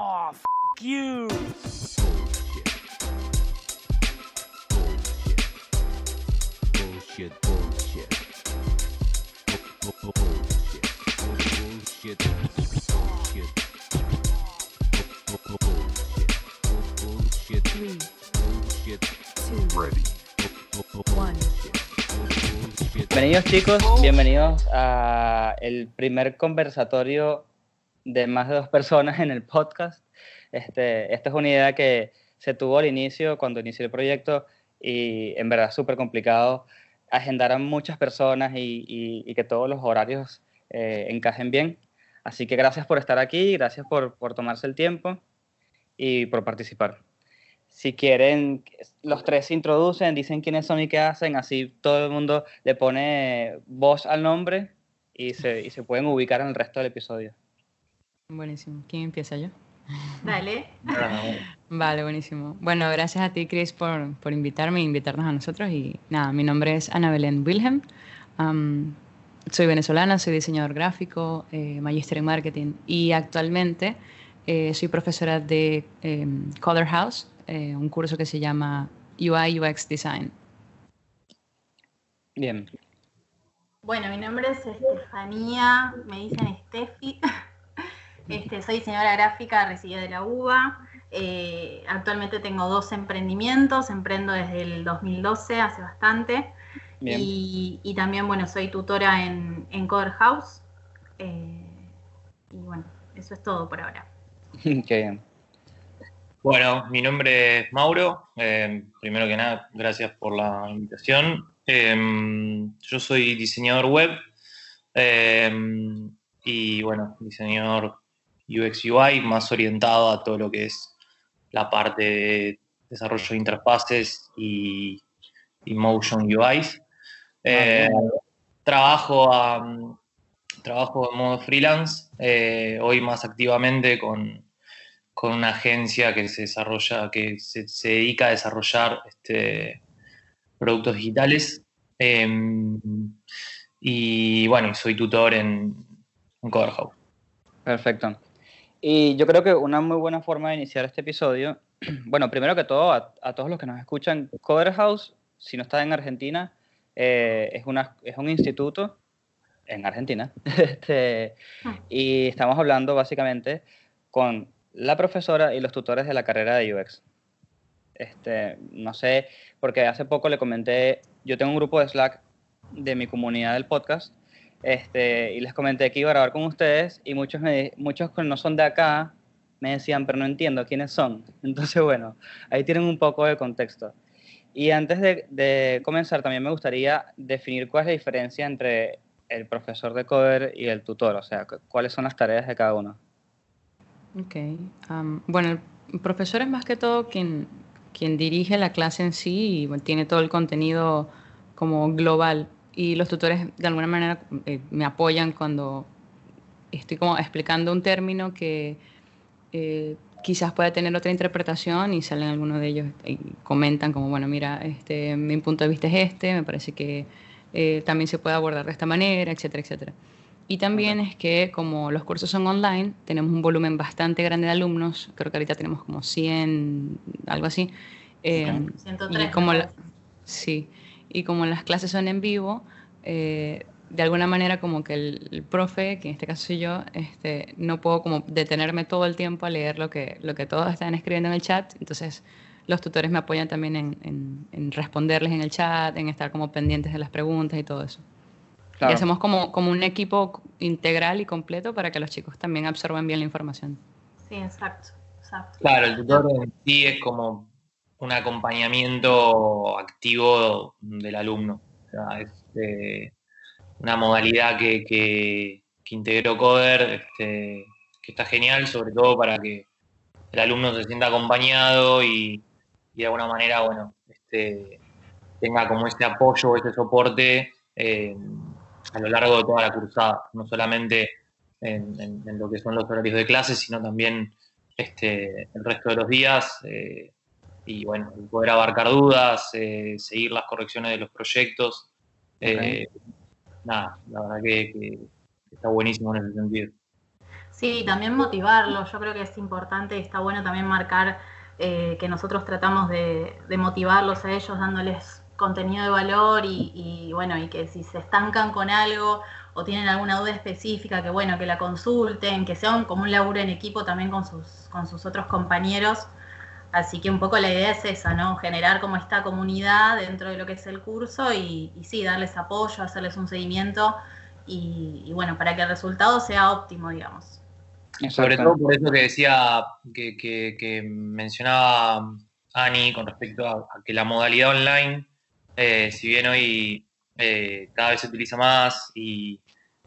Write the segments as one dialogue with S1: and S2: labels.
S1: Oh, f you.
S2: Bullshit, bullshit. Bu- bu- Bullshit. Bullshit. Bullshit. Bu- bu- Bullshit. Bu- Bullshit.
S3: Three,
S2: Bullshit.
S3: two,
S2: Ready. Bu- bu- bu-
S3: one.
S2: Bullshit.
S4: Bienvenidos chicos, bienvenidos a el primer conversatorio de más de dos personas en el podcast. Este, esta es una idea que se tuvo al inicio, cuando inicié el proyecto, y en verdad súper complicado agendar a muchas personas y, y- que todos los horarios eh, encajen bien. Así que gracias por estar aquí, gracias por, por tomarse el tiempo y por participar. Si quieren, los tres se introducen, dicen quiénes son y qué hacen, así todo el mundo le pone voz al nombre y se, y se pueden ubicar en el resto del episodio.
S5: Buenísimo. ¿Quién empieza yo?
S6: Dale.
S5: Vale, buenísimo. Bueno, gracias a ti, Chris, por, por invitarme e invitarnos a nosotros. Y nada, mi nombre es Ana Belén Wilhelm. Soy venezolana, soy diseñador gráfico, eh, magíster en marketing y actualmente eh, soy profesora de em, Color House, eh, un curso que se llama UI UX Design.
S4: Bien,
S6: Bueno, mi nombre es Estefanía, me dicen Steffi. Este, soy diseñadora gráfica residida de la UBA. Eh, actualmente tengo dos emprendimientos, emprendo desde el 2012, hace bastante.
S4: bien.
S6: Y, y también, bueno, soy tutora en, en Coder House. Eh, y bueno, eso es todo por ahora.
S4: Qué bien.
S7: Bueno, mi nombre es Mauro. Eh, primero que nada, gracias por la invitación. Eh, yo soy diseñador web eh, y, bueno, diseñador UX UI, más orientado a todo lo que es la parte de desarrollo de interfaces y, y motion UIs. Eh, trabajo, a- trabajo en modo freelance, eh, hoy más activamente con con una agencia que se desarrolla, que se, se dedica a desarrollar este, productos digitales. Em, y bueno, soy tutor en, en.
S4: Perfecto. Y yo creo que una muy buena forma de iniciar este episodio, bueno, primero que todo, a, a todos los que nos escuchan, Coder House, si no está en Argentina, eh, es, una, es un instituto en Argentina. Este, y estamos hablando básicamente con la profesora y los tutores de la carrera de UX. Este, no sé, porque hace poco le comenté, yo tengo un grupo de Slack de mi comunidad del podcast este, y les comenté que iba a grabar con ustedes y muchos, muchos que no son de acá me decían, pero no entiendo quiénes son. Entonces, bueno, ahí tienen un poco de contexto. Y antes de, comenzar, también me gustaría definir cuál es la diferencia entre el profesor de coder y el tutor, o sea, cu- cuáles son las tareas de cada uno.
S5: Ok. bueno, el profesor es más que todo quien, quien dirige la clase en sí y tiene todo el contenido como global. Y los tutores de alguna manera eh, me apoyan cuando estoy como explicando un término que eh, quizás pueda tener otra interpretación y salen algunos de ellos y comentan como, bueno, mira, este, mi punto de vista es este, me parece que eh, también se puede abordar de esta manera, etcétera, etcétera. Y también es que como los cursos son online, tenemos un volumen bastante grande de alumnos, creo que ahorita tenemos como 100, algo así. eh,
S4: Ok.
S6: 103.
S5: y como la- sí, y como las clases son en vivo, eh, de alguna manera como que el, el profe, que en este caso soy yo, este, no puedo como detenerme todo el tiempo a leer lo que, lo que todos están escribiendo en el chat, entonces los tutores me apoyan también en, en- en responderles en el chat, en estar como pendientes de las preguntas y todo eso.
S4: Claro.
S5: Y hacemos como, como un equipo integral y completo para que los chicos también absorban bien la información.
S6: Sí, exacto. exacto.
S7: Claro, el tutor en sí es como un acompañamiento activo del alumno. Es eh, una modalidad que, que, que integró Coder, este, que está genial, sobre todo para que el alumno se sienta acompañado y, y de alguna manera, bueno, este, tenga como ese apoyo, ese soporte a lo largo de toda la cursada, no solamente en, en- en lo que son los horarios de clase, sino también este, el resto de los días. eh, y bueno, poder abarcar dudas, eh, seguir las correcciones de los proyectos. eh, Nada, la verdad que, que está buenísimo en ese sentido.
S6: Sí, también motivarlo. Yo creo que es importante, está bueno también marcar eh, que nosotros tratamos de, de motivarlos a ellos dándoles contenido de valor y, y, bueno, y que si se estancan con algo o tienen alguna duda específica, que bueno, que la consulten, que sea un, como un laburo en equipo también con sus, con sus otros compañeros. Así que un poco la idea es esa, ¿no? Generar como esta comunidad dentro de lo que es el curso y, y sí, darles apoyo, hacerles un seguimiento y, y, bueno, para que el resultado sea óptimo, digamos.
S7: Sobre todo por eso que decía, que, que, que mencionaba Ani con respecto a, a, que la modalidad online, eh, si bien hoy eh, cada vez se utiliza más y,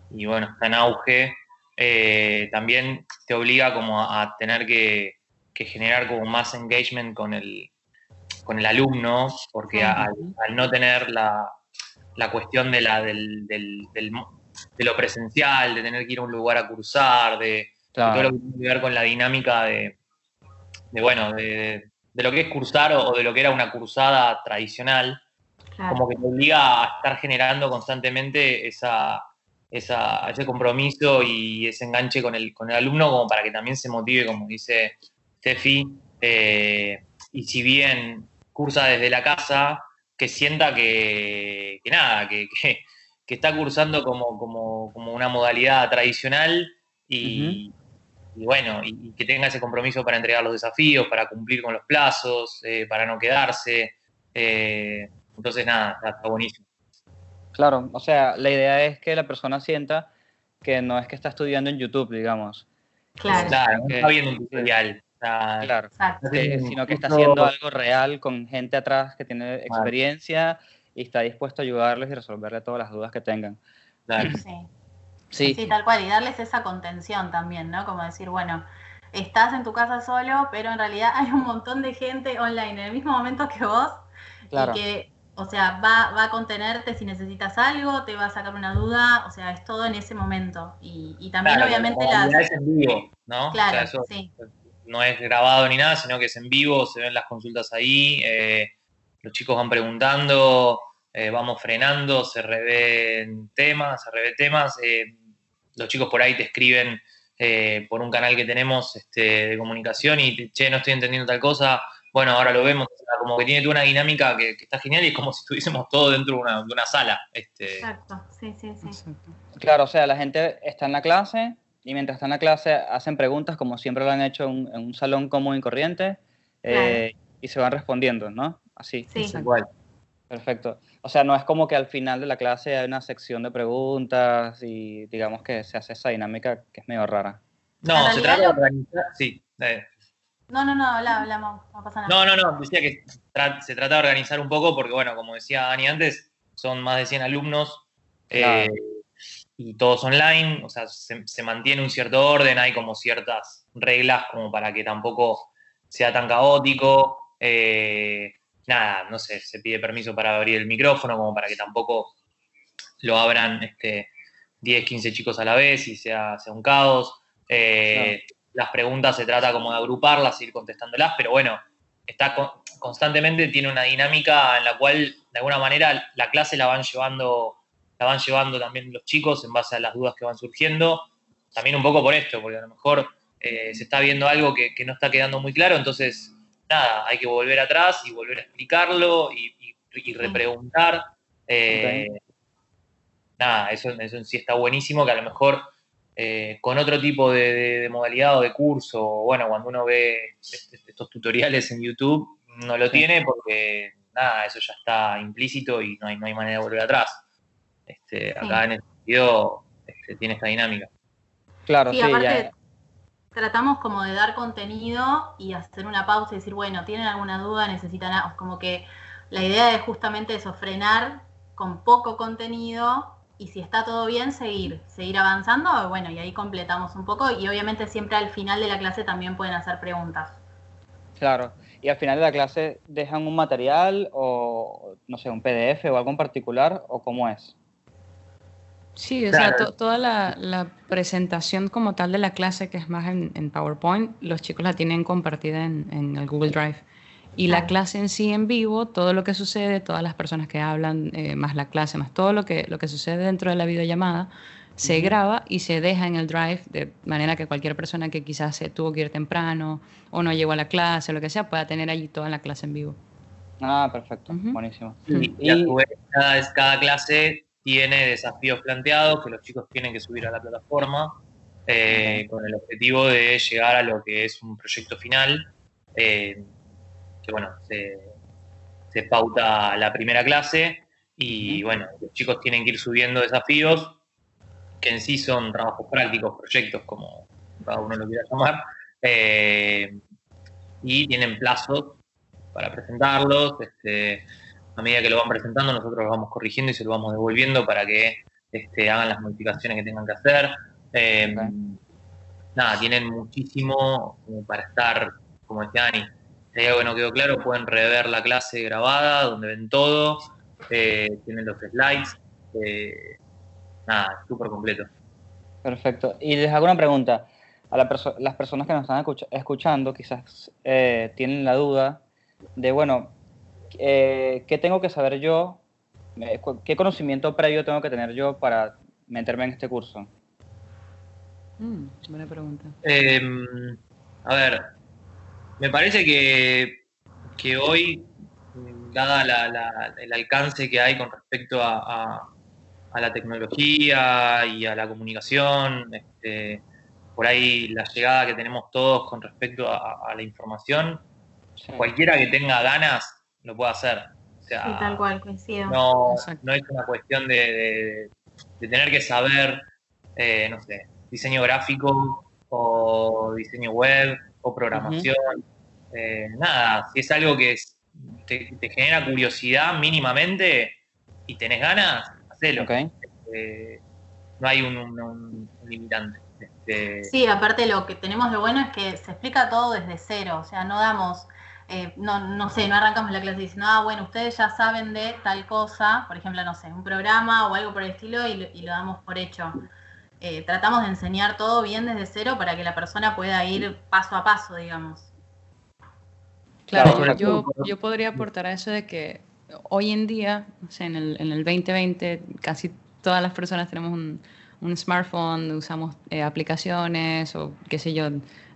S7: y bueno, está en auge, eh, también te obliga como a, a tener que, que, generar como más engagement con el, con el alumno, porque al, al, no tener la, la cuestión de, la, del, del, del, de lo presencial, de tener que ir a un lugar a cursar, de, claro. de todo lo que tiene que ver con la dinámica de, de bueno, de, de, lo que es cursar o, o, de lo que era una cursada tradicional, claro. como que te obliga a estar generando constantemente esa, esa, ese compromiso y ese enganche con el, con el alumno como para que también se motive, como dice Steffi, eh, y si bien cursa desde la casa, que sienta que, que nada, que, que, que, está cursando como, como, como una modalidad tradicional y, uh -huh y bueno, y, y, que tenga ese compromiso para entregar los desafíos, para cumplir con los plazos, eh, para no quedarse. Eh, entonces, nada, está buenísimo.
S4: Claro, o sea, la idea es que la persona sienta que no es que está estudiando en YouTube, digamos.
S7: Claro, claro no está viendo un tutorial.
S4: Claro, que, sino que está haciendo algo real con gente atrás que tiene experiencia y está dispuesto a ayudarles y resolverle todas las dudas que tengan.
S6: Claro. Sí. Sí. sí, tal cual, y darles esa contención también, ¿no? Como decir, bueno, estás en tu casa solo, pero en realidad hay un montón de gente online en el mismo momento que vos claro. y que, o sea, va, va a contenerte si necesitas algo, te va a sacar una duda, o sea, es todo en ese momento. Y, y también, claro, obviamente, las.
S7: Es en vivo, ¿no?
S6: Claro,
S7: o sea, eso
S6: sí.
S7: No es grabado ni nada, sino que es en vivo, se ven las consultas ahí, eh, los chicos van preguntando. Eh, vamos frenando, se revén temas, se revén temas, eh, los chicos por ahí te escriben eh, por un canal que tenemos este, de comunicación y, te, che, no estoy entendiendo tal cosa, bueno, ahora lo vemos, como que tiene toda una dinámica que, que está genial y es como si estuviésemos todos dentro de una, de una sala. Este.
S6: Exacto, sí, sí, sí.
S4: Claro, o sea, la gente está en la clase y mientras está en la clase hacen preguntas como siempre lo han hecho en, en un salón común y corriente eh, claro. y se van respondiendo, ¿no? Así.
S6: Sí.
S7: Igual.
S4: Perfecto. O sea, no es como que al final de la clase hay una sección de preguntas y digamos que se hace esa dinámica que es medio rara.
S7: No, se trata de organizar. Sí. Eh.
S6: No, no, no, hablamos, no pasa nada.
S7: No, no, no, decía que se trata de organizar un poco porque, bueno, como decía Dani antes, son más de 100 alumnos claro. eh, y todos online, o sea, se, se, mantiene un cierto orden, hay como ciertas reglas como para que tampoco sea tan caótico. Eh, nada, no sé, se pide permiso para abrir el micrófono, como para que tampoco lo abran este, 10, 15 chicos a la vez y sea, sea un caos. Eh, claro. Las preguntas se trata como de agruparlas, ir contestándolas, pero bueno, está con, constantemente tiene una dinámica en la cual de alguna manera la clase la van llevando la van llevando también los chicos en base a las dudas que van surgiendo también un poco por esto porque a lo mejor eh, se está viendo algo que, que, no está quedando muy claro entonces nada, hay que volver atrás y volver a explicarlo y, y, y repreguntar. Eh, okay. Nada, eso, eso en sí está buenísimo, que a lo mejor eh, con otro tipo de, de, de, modalidad o de curso, bueno, cuando uno ve estos tutoriales en YouTube, no lo tiene porque nada, eso ya está implícito y no hay, no hay manera de volver atrás. Este, acá sí. en el video este, tiene esta dinámica.
S4: Claro,
S6: sí, sí aparte, ya tratamos como de dar contenido y hacer una pausa y decir, bueno, ¿tienen alguna duda? ¿Necesitan algo? Como que la idea es justamente eso, frenar con poco contenido y si está todo bien, seguir, seguir avanzando, bueno, y ahí completamos un poco y obviamente siempre al final de la clase también pueden hacer preguntas.
S4: Claro, y al final de la clase dejan un material o, no sé, un PDF o algo en particular o cómo es.
S5: Sí, o claro. sea, to toda la, la, presentación como tal de la clase, que es más en, en PowerPoint, los chicos la tienen compartida en, en el Google Drive. Y claro. la clase en sí en vivo, todo lo que sucede, todas las personas que hablan, eh, más la clase, más todo lo que, lo que sucede dentro de la videollamada, se graba y se deja en el drive de manera que cualquier persona que quizás se tuvo que ir temprano o no llegó a la clase o lo que sea pueda tener allí toda la clase en vivo.
S4: Ah, perfecto, buenísimo.
S7: Y,
S4: Y-
S7: a su vez, cada, cada clase tiene desafíos planteados que los chicos tienen que subir a la plataforma eh, con el objetivo de llegar a lo que es un proyecto final, eh, que bueno, se, se pauta la primera clase y bueno, los chicos tienen que ir subiendo desafíos que en sí son trabajos prácticos, proyectos, como cada uno lo quiera llamar, eh, y tienen plazos para presentarlos. Este, a medida que lo van presentando, nosotros lo vamos corrigiendo y se lo vamos devolviendo para que este, hagan las modificaciones que tengan que hacer. Eh. Nada, tienen muchísimo como para estar, como decía Ani, si hay algo que no quedó claro, pueden rever la clase grabada, donde ven todo, eh, tienen los slides, eh, nada, súper completo.
S4: Perfecto. Y les hago una pregunta. A la perso- las personas que nos están escucha- escuchando quizás eh, tienen la duda de, bueno, eh, ¿qué tengo que saber yo? Eh, ¿Qué conocimiento previo tengo que tener yo para meterme en este curso?
S5: Mm, buena pregunta.
S7: Eh, a ver, me parece que, que hoy, dada la- la- el alcance que hay con respecto a, a- a la tecnología y a la comunicación, este, por ahí la llegada que tenemos todos con respecto a, a la información,
S4: Sí.
S7: cualquiera que tenga ganas lo puede hacer. O sea,
S6: Sí, tal cual, coincido.
S7: no, es una cuestión de, de- de tener que saber, eh, no sé, diseño gráfico o diseño web o programación. Eh, nada, si es algo que es- te, te genera curiosidad mínimamente y tenés ganas, hacelo. Eh, no hay un, un- un- un limitante. Este,
S6: Sí, aparte lo que tenemos lo bueno es que se explica todo desde cero, o sea, no damos, eh, no, no sé, no arrancamos la clase diciendo, ah, bueno, ustedes ya saben de tal cosa, por ejemplo, no sé, un programa o algo por el estilo y lo, y lo damos por hecho. Eh, tratamos de enseñar todo bien desde cero para que la persona pueda ir paso a paso, digamos.
S5: Claro,
S4: Claro,
S5: yo, yo podría aportar a eso de que hoy en día, o sea, en el, en el 2020, casi todas las personas tenemos un, un smartphone, usamos eh, aplicaciones o qué sé yo,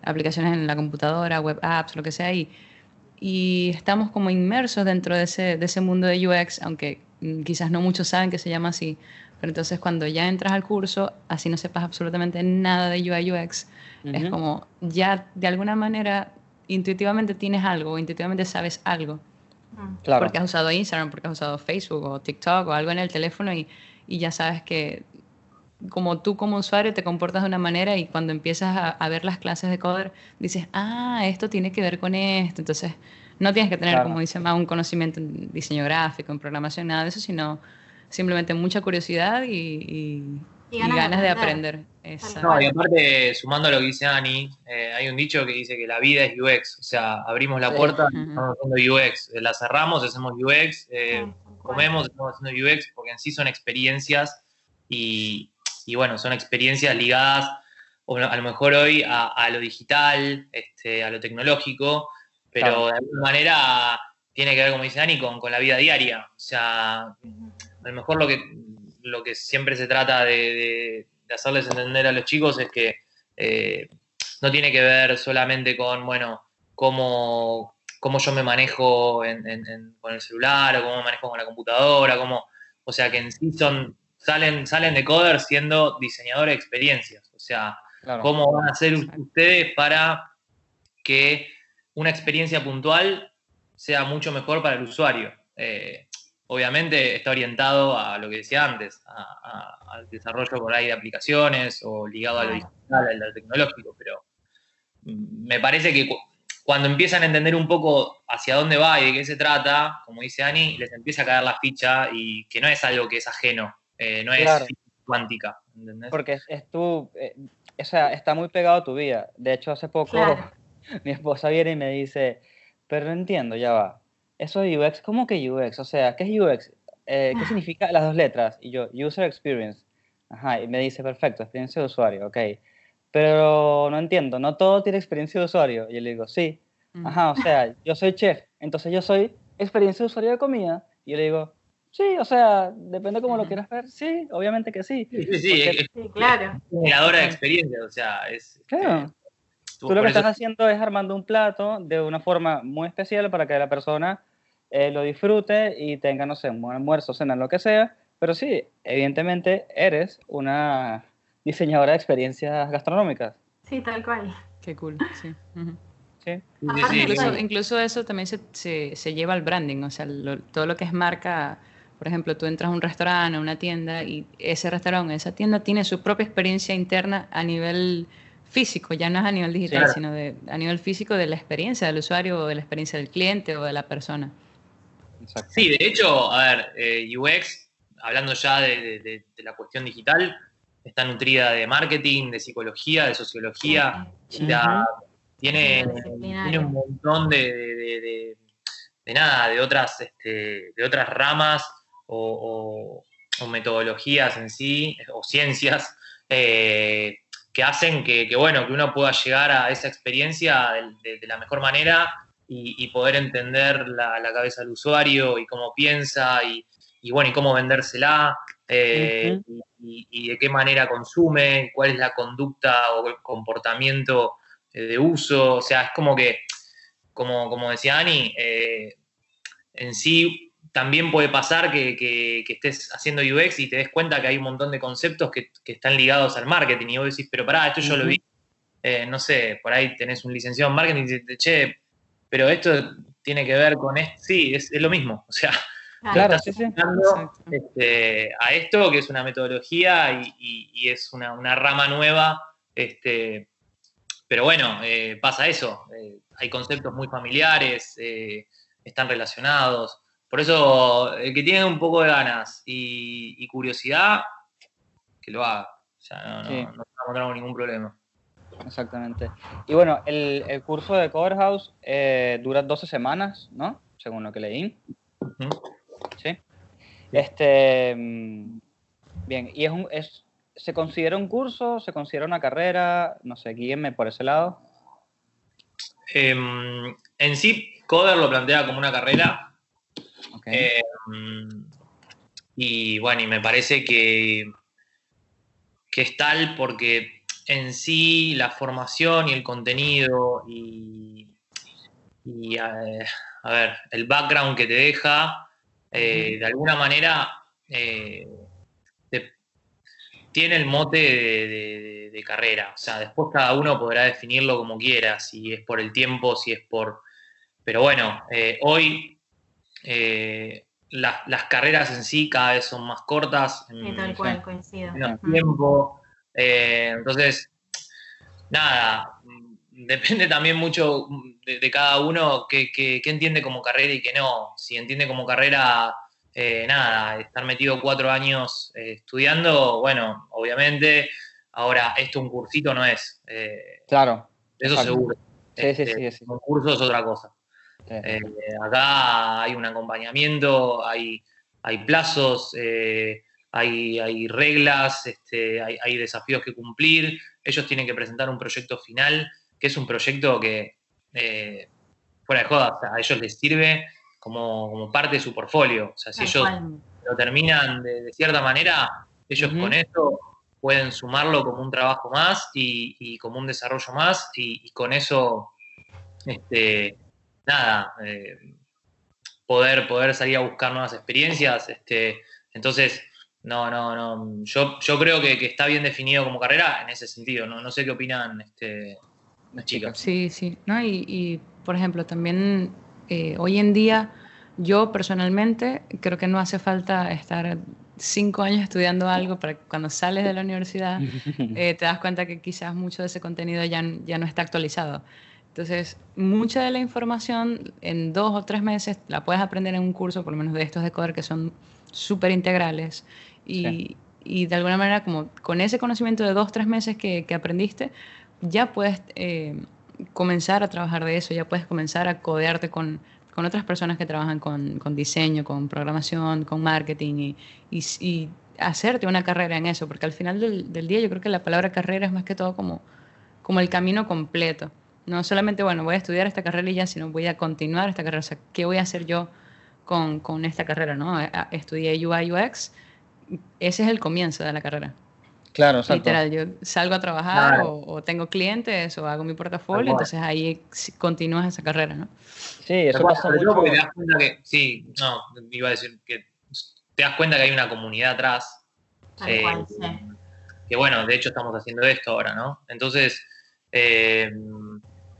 S5: aplicaciones en la computadora, web apps, lo que sea, y, y estamos como inmersos dentro de ese, de ese mundo de UX, aunque mm, quizás no muchos saben que se llama así. Pero entonces cuando ya entras al curso, así no sepas absolutamente nada de UI UX, es
S4: Ujú.
S5: como ya de alguna manera intuitivamente tienes algo, intuitivamente sabes algo,
S6: Mm.
S4: Claro.
S5: porque has usado Instagram, porque has usado Facebook o TikTok o algo en el teléfono y, y ya sabes que como tú como usuario te comportas de una manera y cuando empiezas a, a ver las clases de Coder dices, ah, esto tiene que ver con esto, entonces no tienes que tener,
S4: Claro.
S5: como dice más un conocimiento en diseño gráfico, en programación, nada de eso, sino simplemente mucha curiosidad y, y-
S6: Y
S5: y
S6: ganas de
S5: ganas de
S6: aprender.
S5: aprender. Exacto.
S7: No, y aparte, sumando a lo que dice Ani, eh, hay un dicho que dice que la vida es UX, o sea, abrimos la
S4: Sí.
S7: puerta y
S5: Ujú.
S7: estamos haciendo UX, eh, la cerramos, hacemos UX, eh, comemos, estamos haciendo UX, porque en sí son experiencias y, y bueno, son experiencias ligadas a lo mejor hoy a, a lo digital, este, a lo tecnológico, pero
S4: Claro.
S7: de alguna manera tiene que ver, como dice Ani, con, con la vida diaria, o sea, a lo mejor lo que, lo que siempre se trata de, de- de hacerles entender a los chicos es que eh, no tiene que ver solamente con, bueno, cómo, cómo yo me manejo en- en- en- con el celular o cómo me manejo con la computadora, cómo, o sea, que en sí son, salen, salen de coder siendo diseñadores de experiencias, o sea,
S4: Claro.
S7: cómo van a hacer ustedes para que una experiencia puntual sea mucho mejor para el usuario. Eh, obviamente está orientado a lo que decía antes, a- a- al desarrollo por ahí de aplicaciones o ligado a lo digital, a lo tecnológico, pero me parece que cu- cuando empiezan a entender un poco hacia dónde va y de qué se trata, como dice Ani, les empieza a caer la ficha y que no es algo que es ajeno, eh, no es
S4: Claro.
S7: cuántica, ¿entendés?
S4: Porque es, es tu, eh, o sea, está muy pegado a tu vida. De hecho, hace poco
S6: Claro.
S4: mi esposa viene y me dice, pero no entiendo, ya va. Eso de UX, ¿cómo que UX? O sea, ¿qué es UX? Eh, ¿Qué significa las dos letras? Y yo, User Experience. Ajá, y me dice, perfecto, experiencia de usuario, ok. Pero no entiendo, ¿no todo tiene experiencia de usuario? Y yo le digo, sí. Ajá, o sea, yo soy chef, entonces yo soy experiencia de usuario de comida. Y yo le digo, Sí, o sea, depende cómo lo quieras ver. Sí, obviamente que sí.
S7: Sí, sí, sí,
S4: Porque-
S7: es,
S6: Sí, claro.
S7: generadora de experiencia, o sea, es... este,
S4: Claro.
S7: tú-
S4: Tú lo que
S7: eso-
S4: estás haciendo es armando un plato de una forma muy especial para que la persona eh, lo disfrute y tenga, no sé, un almuerzo, cena, lo que sea. Pero sí, evidentemente eres una diseñadora de experiencias gastronómicas.
S6: Sí, tal cual.
S5: Qué cool, sí. ujú.
S4: Sí,
S7: Sí, sí, sí,
S5: Incluso, incluso eso también se, se- se lleva al branding, o sea, lo- todo lo que es marca, por ejemplo, tú entras a un restaurante, a una tienda y ese restaurante, esa tienda tiene su propia experiencia interna a nivel físico, ya no es a nivel digital,
S7: Claro.
S5: sino de, a nivel físico de la experiencia del usuario o de la experiencia del cliente o de la persona.
S4: exacto.
S7: Sí, de hecho, a ver, eh, UX, hablando ya de, de- de- de la cuestión digital, está nutrida de marketing, de psicología, de sociología,
S6: Sí,
S7: tiene, tiene un montón de, de- de- de- de nada, de otras, este, de otras ramas o, o- o metodologías en sí, o ciencias, eh, que hacen que, que, bueno, que uno pueda llegar a esa experiencia de, de- de la mejor manera y, y poder entender la, la cabeza del usuario y cómo piensa y, y, bueno, y cómo vendérsela. eh, y, y de qué manera consume, cuál es la conducta o el comportamiento eh, de uso. O sea, es como que, como, como decía Ani, eh, en sí también puede pasar que, que- que estés haciendo UX y te des cuenta que hay un montón de conceptos que, que están ligados al marketing y vos decís, pero pará, esto yo lo vi, eh, no sé, por ahí tenés un licenciado en marketing y dices, che, pero esto tiene que ver con esto, sí, es, es lo mismo, o sea,
S4: Claro,
S7: estás
S4: sí, sí.
S7: aplicando,
S5: Exacto.
S7: este, a esto, que es una metodología y, y- y es una, una rama nueva. Este, pero bueno, eh, pasa eso. eh, hay conceptos muy familiares, están relacionados. Por eso, el que tiene un poco de ganas y, y curiosidad, que lo haga. O sea, no, no,
S4: Sí.
S7: no encontramos ningún problema.
S4: Exactamente. Y bueno, el, el curso de Cover House eh, dura 12 semanas, ¿no? Según lo que leí. Sí. Este. mm, Bien, y es un. Es, ¿Se considera un curso? ¿Se considera una carrera? No sé, guíenme por ese lado.
S7: Em, en sí, Coder lo plantea como una carrera. Eh, y bueno, y me parece que, que es tal porque en sí la formación y el contenido y, y, eh, a ver, el background que te deja, eh, de alguna manera eh, te- tiene el mote de, de- de carrera. O sea, después cada uno podrá definirlo como quiera, si es por el tiempo, si es por... Pero bueno, eh, hoy eh, la- las carreras en sí cada vez son más cortas,
S6: Sí,
S7: en
S6: tal cual, coincido.
S7: menos tiempo. eh, entonces, nada, mm, depende también mucho de, de cada uno qué qué- qué entiende como carrera y qué no. Si entiende como carrera, eh, nada, estar metido cuatro años eh, estudiando, bueno, obviamente, ahora esto un cursito no es, eh,
S4: Claro.
S7: eso
S4: Exacto.
S7: seguro.
S4: Sí, sí,
S7: Este,
S4: sí, sí.
S7: Un curso es otra cosa. Eh, acá hay un acompañamiento, hay, hay plazos, eh, hay, hay reglas, este, hay, hay desafíos que cumplir. Ellos tienen que presentar un proyecto final, que es un proyecto que, eh, fuera de joda, o sea, a ellos les sirve como, como parte de su portfolio. O sea, si ellos lo terminan de, de cierta manera, ellos con eso pueden sumarlo como un trabajo más y, y como un desarrollo más y, y con eso, este, nada, eh, poder, poder salir a buscar nuevas experiencias. Este, entonces, no, no, no, yo, yo creo que, que está bien definido como carrera en ese sentido. No, no sé qué opinan este, las chicas.
S5: Sí, sí. ¿no? Y, y, por ejemplo, también eh, hoy en día, yo personalmente creo que no hace falta estar cinco años estudiando algo para que cuando sales de la universidad eh, te das cuenta que quizás mucho de ese contenido ya, ya no está actualizado. Entonces, mucha de la información en dos o tres meses la puedes aprender en un curso, por lo menos de estos de Coder, que son súper integrales. Y,
S4: Sí.
S5: y de alguna manera, como con ese conocimiento de dos o tres meses que, que aprendiste, ya puedes eh, comenzar a trabajar de eso, ya puedes comenzar a codearte con, con otras personas que trabajan con, con diseño, con programación, con marketing y, y, y hacerte una carrera en eso, porque al final del, del, día yo creo que la palabra carrera es más que todo como, como el camino completo. No solamente, bueno, voy a estudiar esta carrera y ya, sino voy a continuar esta carrera. O sea, ¿qué voy a hacer yo con, con esta carrera, ¿no? Eh, ah, Estudié UI UX, ese es el comienzo de la carrera.
S4: Claro, exacto.
S5: Literal, yo salgo a trabajar
S7: Claro.
S5: o, o tengo clientes o hago mi portafolio,
S7: cual.
S5: entonces ahí continúas esa carrera, ¿no?
S4: Sí, eso
S7: cual,
S4: pasa mucho.
S7: porque te das cuenta que, sí, no, iba a decir que te das cuenta que hay una comunidad atrás.
S6: Tal
S7: eh,
S6: cual, sí.
S7: que bueno, de hecho estamos haciendo esto ahora, ¿no? Entonces, eh,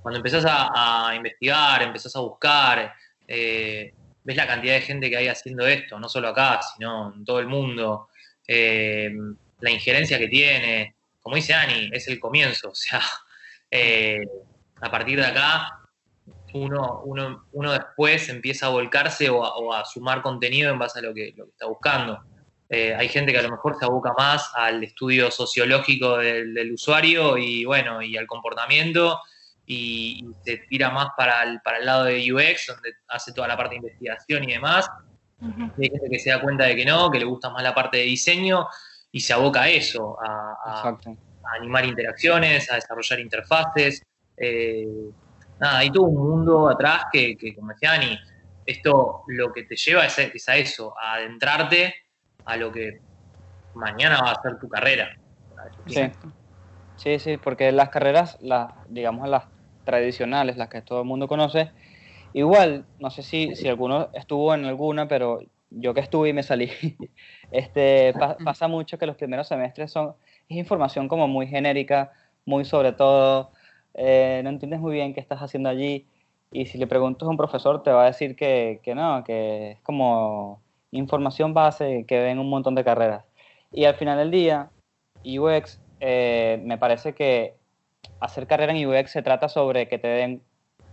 S7: cuando empezás a, investigar, empezás a buscar, eh, ves la cantidad de gente que hay haciendo esto, no solo acá, sino en todo el mundo, eh, la injerencia que tiene, como dice Ani, es el comienzo, o sea, eh, a partir de acá, uno, uno, uno después empieza a volcarse o a, sumar contenido en base a lo que, está buscando. Hay gente que a lo mejor se aboca más al estudio sociológico del, del usuario y bueno, y al comportamiento y, y se tira más para el, para el lado de UX, donde hace toda la parte de investigación y demás. Y hay gente que se da cuenta de que no, que le gusta más la parte de diseño y se aboca a eso, a, a-
S4: Exacto.
S7: a animar interacciones, a desarrollar interfaces. eh, nada, hay todo un mundo atrás que, que, como decía Ani, esto lo que te lleva es, a- es a eso, a adentrarte a lo que mañana va a ser tu carrera.
S4: Sí. Sí, sí, porque las carreras, las, digamos las tradicionales, las que todo el mundo conoce, igual, no sé si, si alguno estuvo en alguna, pero yo que estuve y me salí, este, pa- pasa mucho que los primeros semestres son, es información como muy genérica, muy sobre todo, eh, no entiendes muy bien qué estás haciendo allí, y si le preguntas a un profesor te va a decir que, que no, que es como información base que ven un montón de carreras. Y al final del día, UX, eh, me parece que hacer carrera en UX se trata sobre que te den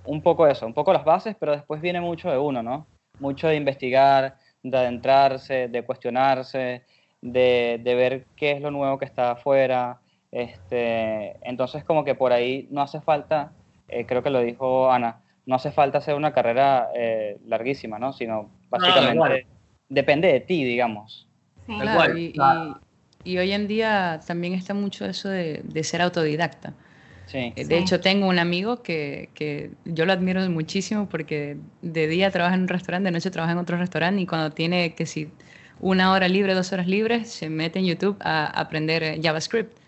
S4: un poco eso, un poco las bases, pero después viene mucho de uno, ¿no? Mucho de investigar, de adentrarse, de cuestionarse, de, de ver qué es lo nuevo que está afuera. Este, entonces, como que por ahí no hace falta, eh, creo que lo dijo Ana, no hace falta hacer una carrera eh, larguísima, ¿no? Sino básicamente depende de ti, digamos.
S6: Sí.
S5: Claro, y,
S7: claro.
S5: y- y hoy en día también está mucho eso de, de ser autodidacta.
S4: Sí,
S5: Eh, De
S6: Sí.
S5: hecho, tengo un amigo que, que yo lo admiro muchísimo porque de día trabaja en un restaurante, de noche trabaja en otro restaurante y cuando tiene que si una hora libre, dos horas libres, se mete en YouTube a aprender eh, JavaScript.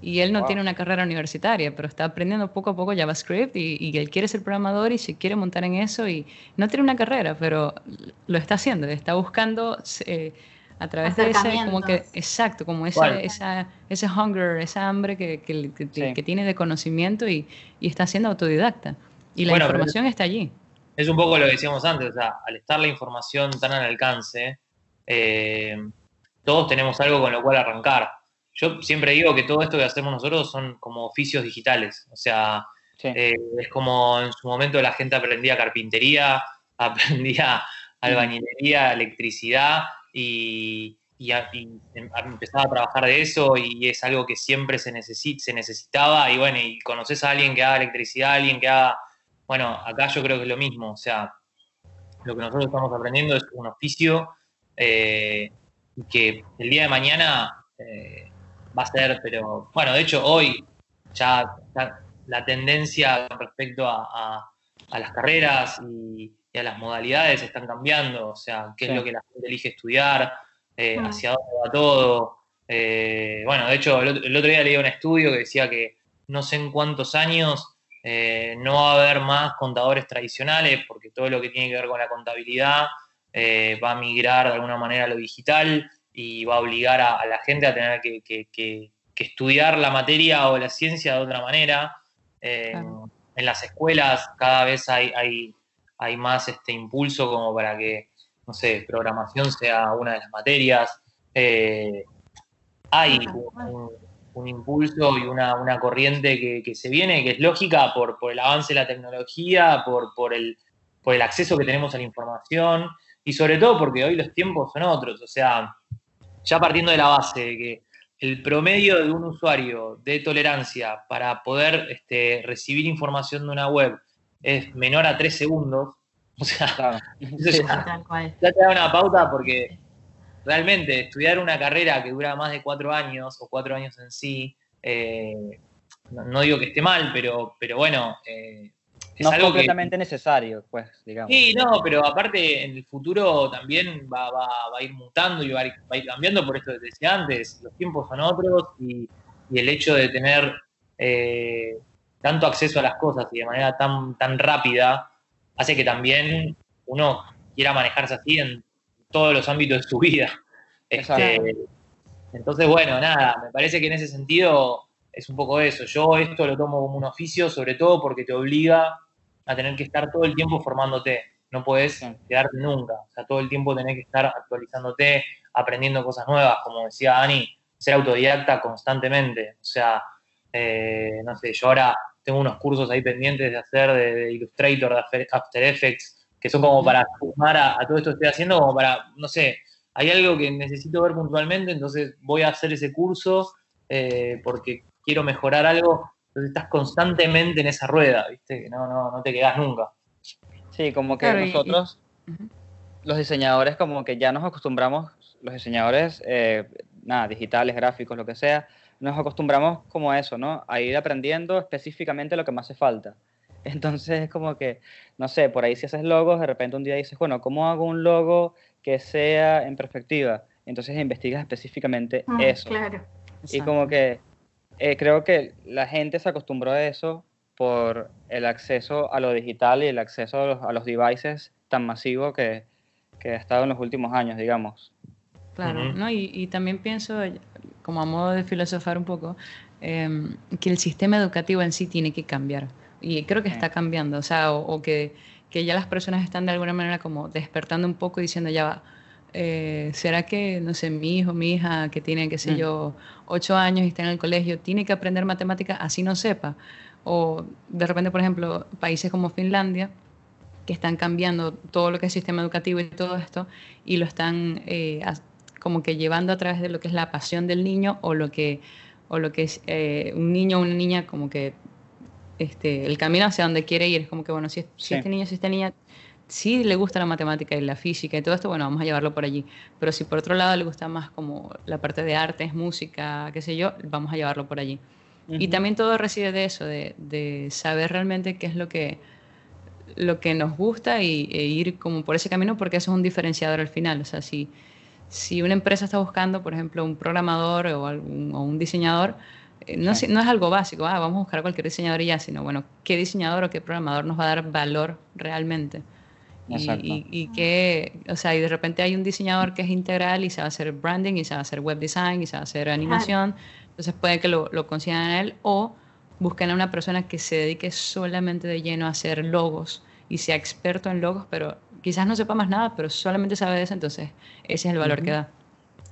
S5: Y él no
S4: Wow.
S5: tiene una carrera universitaria, pero está aprendiendo poco a poco JavaScript y, y él quiere ser programador y se quiere montar en eso y no tiene una carrera, pero lo está haciendo, está buscando eh, a través de ese, como que, exacto, como
S7: Bueno.
S5: esa, ese hunger, esa hambre que, que, que-
S4: Sí.
S5: que tiene de conocimiento y, y está siendo autodidacta. Y la
S7: Bueno,
S5: información está allí.
S7: es un poco lo que decíamos antes, o sea, al estar la información tan al alcance, eh, todos tenemos algo con lo cual arrancar. Yo siempre digo que todo esto que hacemos nosotros son como oficios digitales, o sea,
S4: sí.
S7: eh, es como en su momento la gente aprendía carpintería, aprendía albañilería, electricidad y, a- em- empezaba a trabajar de eso y es algo que siempre se, necesi- se necesitaba y bueno, y conoces a alguien que haga electricidad, alguien que haga, bueno, acá yo creo que es lo mismo, o sea, lo que nosotros estamos aprendiendo es un oficio eh, que el día de mañana eh, va a ser, pero bueno, de hecho hoy ya, la tendencia respecto a, a- a las carreras y, y a las modalidades están cambiando, o sea, qué
S4: Sí.
S7: es lo que la gente elige estudiar, eh,
S6: Mm.
S7: hacia dónde va todo. Eh, bueno, de hecho, el otro, el otro día leí un estudio que decía que no sé en cuántos años eh, no va a haber más contadores tradicionales, porque todo lo que tiene que ver con la contabilidad va a migrar de alguna manera a lo digital y va a obligar a, a la gente a tener que, que- que- que estudiar la materia o la ciencia de otra manera. En las escuelas cada vez hay, hay, hay más este impulso como para que, no sé, programación sea una de las materias. Eh, hay un impulso y una, una corriente que, que se viene, que es lógica por, por el avance de la tecnología, por, por, el, por el acceso que tenemos a la información y sobre todo porque hoy los tiempos son otros. O sea, ya partiendo de la base de que el promedio de un usuario de tolerancia para poder este, recibir información de una web es menor a 3 segundos, o sea,
S4: Claro.
S7: Ya- te da una pauta porque realmente estudiar una carrera que dura más de cuatro años o cuatro años en sí, eh, no, no digo que esté mal, pero, pero bueno, eh, es
S4: no es
S7: algo que-
S4: completamente necesario, pues, digamos.
S7: Sí, no, pero aparte en el futuro también va, va- va a ir mutando y va a ir, va a ir cambiando, por esto que te decía antes, los tiempos son otros y, y el hecho de tener eh, tanto acceso a las cosas y de manera tan, tan rápida hace que también uno quiera manejarse así en todos los ámbitos de su vida. Este, entonces, bueno, nada, me parece que en ese sentido es un poco eso. Yo esto lo tomo como un oficio, sobre todo porque te obliga a tener que estar todo el tiempo formándote. No puedes quedarte nunca. O sea, todo el tiempo tenés que estar actualizándote, aprendiendo cosas nuevas. Como decía Dani, ser autodidacta constantemente. O sea, eh, no sé, yo ahora tengo unos cursos ahí pendientes de hacer de, de Illustrator, de After- Effects, que son como para sumar a, a todo esto que estoy haciendo, como para, no sé, hay algo que necesito ver puntualmente, entonces voy a hacer ese curso eh, porque quiero mejorar algo. Entonces estás constantemente en esa rueda, ¿viste? Que no, no, no te quedas nunca.
S4: Sí, como que
S5: Claro, y- y-
S4: nosotros, los diseñadores, como que ya nos acostumbramos, los diseñadores, eh, nada, digitales, gráficos, lo que sea, nos acostumbramos como a eso, ¿no? A ir aprendiendo específicamente lo que más hace falta. Entonces es como que, no sé, por ahí si haces logos, de repente un día dices, bueno, ¿cómo hago un logo que sea en perspectiva? Entonces investigas específicamente
S6: Mm,
S4: eso.
S6: Claro.
S4: Y como que eh, creo que la gente se acostumbró a eso por el acceso a lo digital y el acceso a los, a los devices tan masivo que, que ha estado en los últimos años, digamos.
S5: Claro. ¿no? Y, y también pienso, como a modo de filosofar un poco, em, que el sistema educativo en sí tiene que cambiar. Y creo que está cambiando, o sea, o, o que, que ya las personas están de alguna manera como despertando un poco y diciendo, ya va, eh, ¿será que, no sé, mi hijo, mi hija, que tiene, qué sé
S4: Mm.
S5: yo, ocho años y está en el colegio, tiene que aprender matemáticas así no sepa? O de repente, por ejemplo, países como Finlandia, que están cambiando todo lo que es sistema educativo y todo esto, y lo están eh, como que llevando a través de lo que es la pasión del niño o lo que, o lo que es eh, un niño o una niña como que este, el camino hacia donde quiere ir. Es como que, bueno, si, es- si
S4: Sí.
S5: este niño, si esta niña sí le gusta la matemática y la física y todo esto, bueno, vamos a llevarlo por allí. Pero si por otro lado le gusta más como la parte de artes, música, qué sé yo, vamos a llevarlo por allí. Y
S4: Ujú.
S5: también todo reside de eso, de, de saber realmente qué es lo que, lo que nos gusta y, e ir como por ese camino, porque eso es un diferenciador al final. O sea, si, si una empresa está buscando, por ejemplo, un programador o, algún- o un diseñador, eh, no, no es algo básico, ah, vamos a buscar a cualquier diseñador y ya, sino, bueno, ¿qué diseñador o qué programador nos va a dar valor realmente? Y, y, y que, o sea, y de repente hay un diseñador que es integral y sabe hacer branding y sabe hacer web design y sabe hacer animación, entonces puede que lo, lo consigan a él o busquen a una persona que se dedique solamente de lleno a hacer logos y sea experto en logos, pero quizás no sepa más nada, pero solamente sabe de eso, entonces ese es el valor que
S4: Ujú.
S5: da.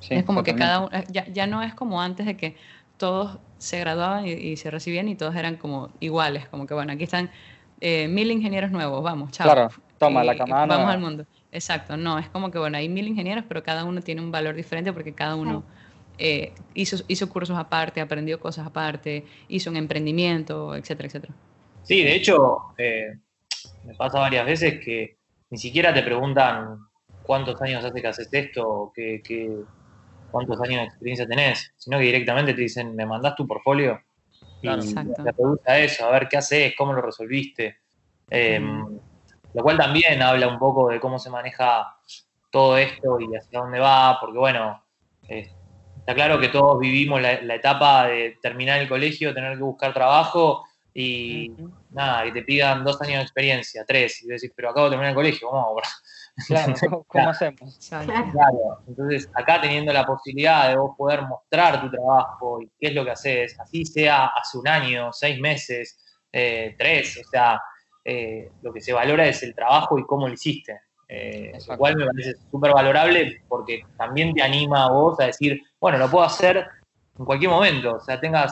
S4: Sí,
S5: es como que cada uno, ya, ya no es como antes de que todos se graduaban y, y se recibían y todos eran como iguales, como que bueno, aquí están eh, mil ingenieros nuevos, vamos, chao.
S4: Claro, toma, la
S5: Y
S4: camada
S5: Vamos
S4: nueva.
S5: al mundo. Exacto, no, es como que bueno, hay mil ingenieros, pero cada uno tiene un valor diferente porque cada uno eh, hizo, hizo cursos aparte, aprendió cosas aparte, hizo un emprendimiento, etcétera, etcétera.
S7: Sí, de hecho, eh, me pasa varias veces que ni siquiera te preguntan cuántos años hace que haces esto o qué, qué- cuántos años de experiencia tenés, sino que directamente te dicen, me mandás tu portfolio y
S4: Claro.
S7: Te reduce a eso, a ver qué haces, cómo lo resolviste. Eh, Lo cual también habla un poco de cómo se maneja todo esto y hacia dónde va, porque bueno, eh, está claro que todos vivimos la, la etapa de terminar el colegio, tener que buscar trabajo y nada, que te pidan dos años de experiencia, tres, y decís, pero acabo de terminar el colegio, ¿cómo hago?
S4: Claro, ¿cómo, cómo hacemos?
S6: Claro.
S7: Entonces acá teniendo la posibilidad de vos poder mostrar tu trabajo y qué es lo que haces, así sea hace un año, seis meses, eh, tres, o sea, eh, lo que se valora es el trabajo y cómo lo hiciste. Eh, lo cual me parece súper valorable porque también te anima a vos a decir, bueno, lo puedo hacer en cualquier momento, o sea, tengas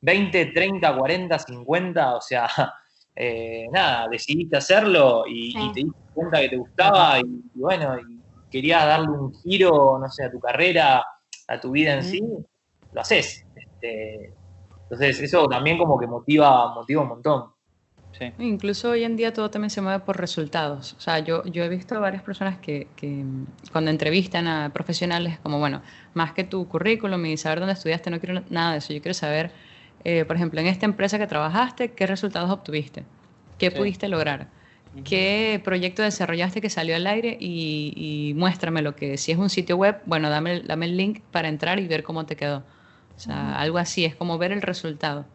S7: 20, 30, 40, 50, o sea, eh, nada, decidiste hacerlo y,
S6: Sí.
S7: y te diste cuenta que te gustaba y, y bueno, y querías darle un giro, no sé, a tu carrera, a tu vida en sí, lo haces. Este, entonces, eso también como que motiva, motiva un montón.
S4: Sí.
S5: Incluso hoy en día todo también se mueve por resultados. O sea, yo, yo he visto a varias personas que, que, cuando entrevistan a profesionales, como, bueno, más que tu currículum y saber dónde estudiaste, no quiero nada de eso. Yo quiero saber, eh, por ejemplo, en esta empresa que trabajaste, ¿qué resultados obtuviste? ¿Qué
S4: Sí.
S5: pudiste lograr? ¿Qué proyecto desarrollaste que salió al aire? Y, y muéstrame lo que, si es un sitio web, bueno, dame, el- dame el link para entrar y ver cómo te quedó. O sea, algo así, es como ver el resultado.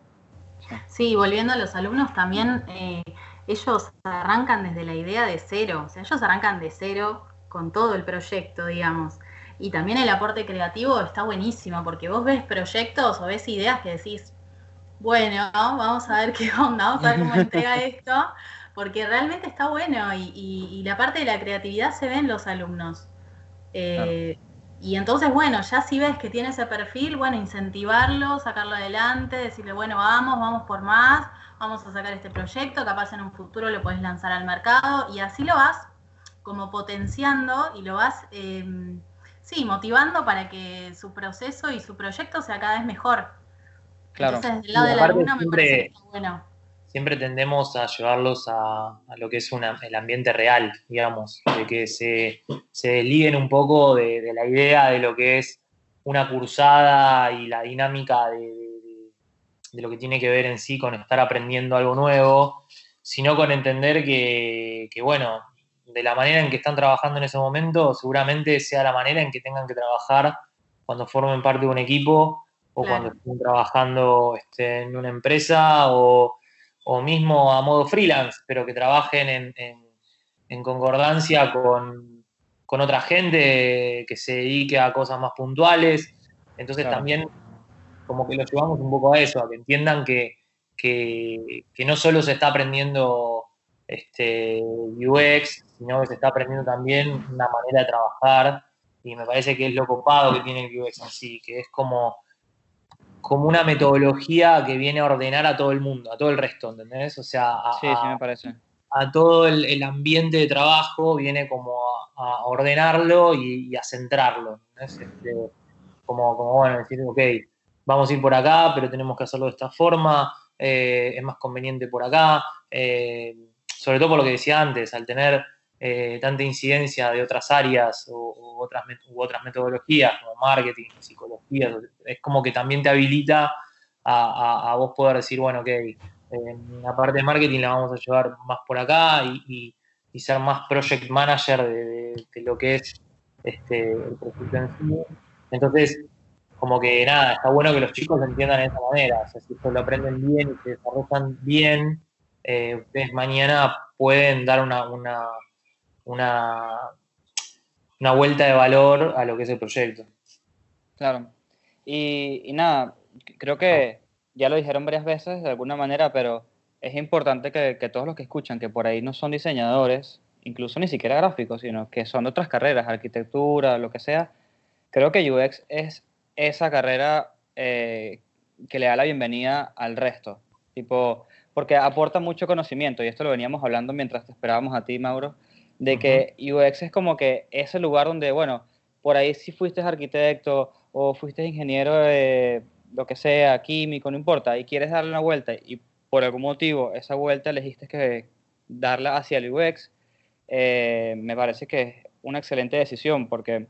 S6: Sí, volviendo a los alumnos también, eh, ellos arrancan desde la idea de cero, o sea, ellos arrancan de cero con todo el proyecto, digamos. Y también el aporte creativo está buenísimo, porque vos ves proyectos o ves ideas que decís, bueno, vamos a ver qué onda, vamos a ver cómo entrega esto, porque realmente está bueno y, y- y la parte de la creatividad se ve en los alumnos. Eh, Y entonces, bueno, ya si ves que tiene ese perfil, bueno, incentivarlo, sacarlo adelante, decirle, bueno, vamos, vamos por más, vamos a sacar este proyecto, capaz en un futuro lo puedes lanzar al mercado y así lo vas como potenciando y lo vas, eh, sí, motivando para que su proceso y su proyecto sea cada vez mejor.
S4: Claro.
S6: Entonces, del lado alumno me
S7: siempre-
S6: parece que está bueno.
S7: siempre tendemos a llevarlos a, a lo que es una- el ambiente real, digamos, de que se, se desliguen un poco de, de la idea de lo que es una cursada y la dinámica de, de- de lo que tiene que ver en sí con estar aprendiendo algo nuevo, sino con entender que, que, bueno, de la manera en que están trabajando en ese momento, seguramente sea la manera en que tengan que trabajar cuando formen parte de un equipo o
S6: Claro.
S7: cuando estén trabajando este, en una empresa o, o mismo a modo freelance, pero que trabajen en, en- en concordancia con, con otra gente que se dedique a cosas más puntuales. Entonces
S4: Claro.
S7: también como que lo llevamos un poco a eso, a que entiendan que, que, que no solo se está aprendiendo este, UX, sino que se está aprendiendo también una manera de trabajar y me parece que es lo copado que tiene el UX en sí, que es como, como una metodología que viene a ordenar a todo el mundo, a todo el resto, ¿entendés? O sea, a,
S4: Sí, sí me parece.
S7: a todo el, el ambiente de trabajo viene como a, a ordenarlo y, y a centrarlo. ¿entendés? Este, como, como, bueno, decir, ok, vamos a ir por acá, pero tenemos que hacerlo de esta forma, eh, es más conveniente por acá. eh, sobre todo por lo que decía antes, al tener eh, tanta incidencia de otras áreas o, o otras, u otras metodologías como marketing, psicología, es como que también te habilita a, vos poder decir, bueno, ok, en la parte de marketing la vamos a llevar más por acá y, ser más project manager de, lo que es este, el proyecto en sí. Entonces, como que nada, está bueno que los chicos lo entiendan de esa manera. O sea, si lo aprenden bien y se desarrollan bien, eh, ustedes mañana pueden dar una, una, una, una vuelta de valor a lo que es el proyecto.
S4: Claro. Y, y nada, creo que ya lo dijeron varias veces de alguna manera, pero es importante que, que todos los que escuchan, que por ahí no son diseñadores, incluso ni siquiera gráficos, sino que son de otras carreras, arquitectura, lo que sea, creo que UX es esa carrera eh, que le da la bienvenida al resto. Tipo, porque aporta mucho conocimiento, y esto lo veníamos hablando mientras te esperábamos a ti, Mauro, de que UX es como que ese lugar donde, bueno, por ahí si fuiste arquitecto o fuiste ingeniero de lo que sea, químico, no importa, y quieres darle una vuelta y por algún motivo esa vuelta elegiste que darla hacia el UX, eh, me parece que es una excelente decisión porque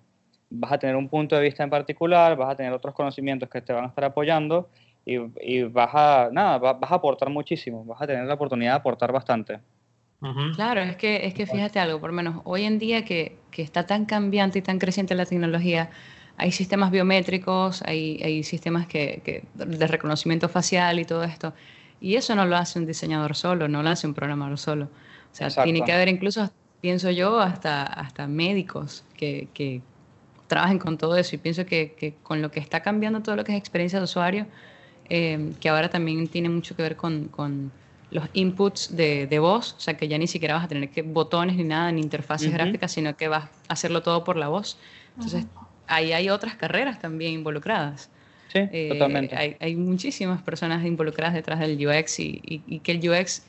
S4: vas a tener un punto de vista en particular, vas a tener otros conocimientos que te van a estar apoyando y, y vas a, nada, va- vas a aportar muchísimo, vas a tener la oportunidad de aportar bastante.
S5: Claro, es que, es que fíjate algo, por lo menos hoy en día que, que está tan cambiante y tan creciente la tecnología, hay sistemas biométricos, hay, hay sistemas que, que- de reconocimiento facial y todo esto, y eso no lo hace un diseñador solo, no lo hace un programador solo. O sea, tiene
S4: Exacto.
S5: que haber incluso, pienso yo, hasta, hasta médicos que, que trabajen con todo eso, y pienso que, que con lo que está cambiando todo lo que es experiencia de usuario, eh, que ahora también tiene mucho que ver con, con los inputs de, de voz, o sea que ya ni siquiera vas a tener que botones ni nada, ni interfaces
S4: Ujú.
S5: gráficas, sino que vas a hacerlo todo por la voz. Entonces, ahí hay otras carreras también involucradas.
S4: Sí,
S5: Eh,
S4: totalmente.
S5: Hay, hay muchísimas personas involucradas detrás del UX y, y- y que el UX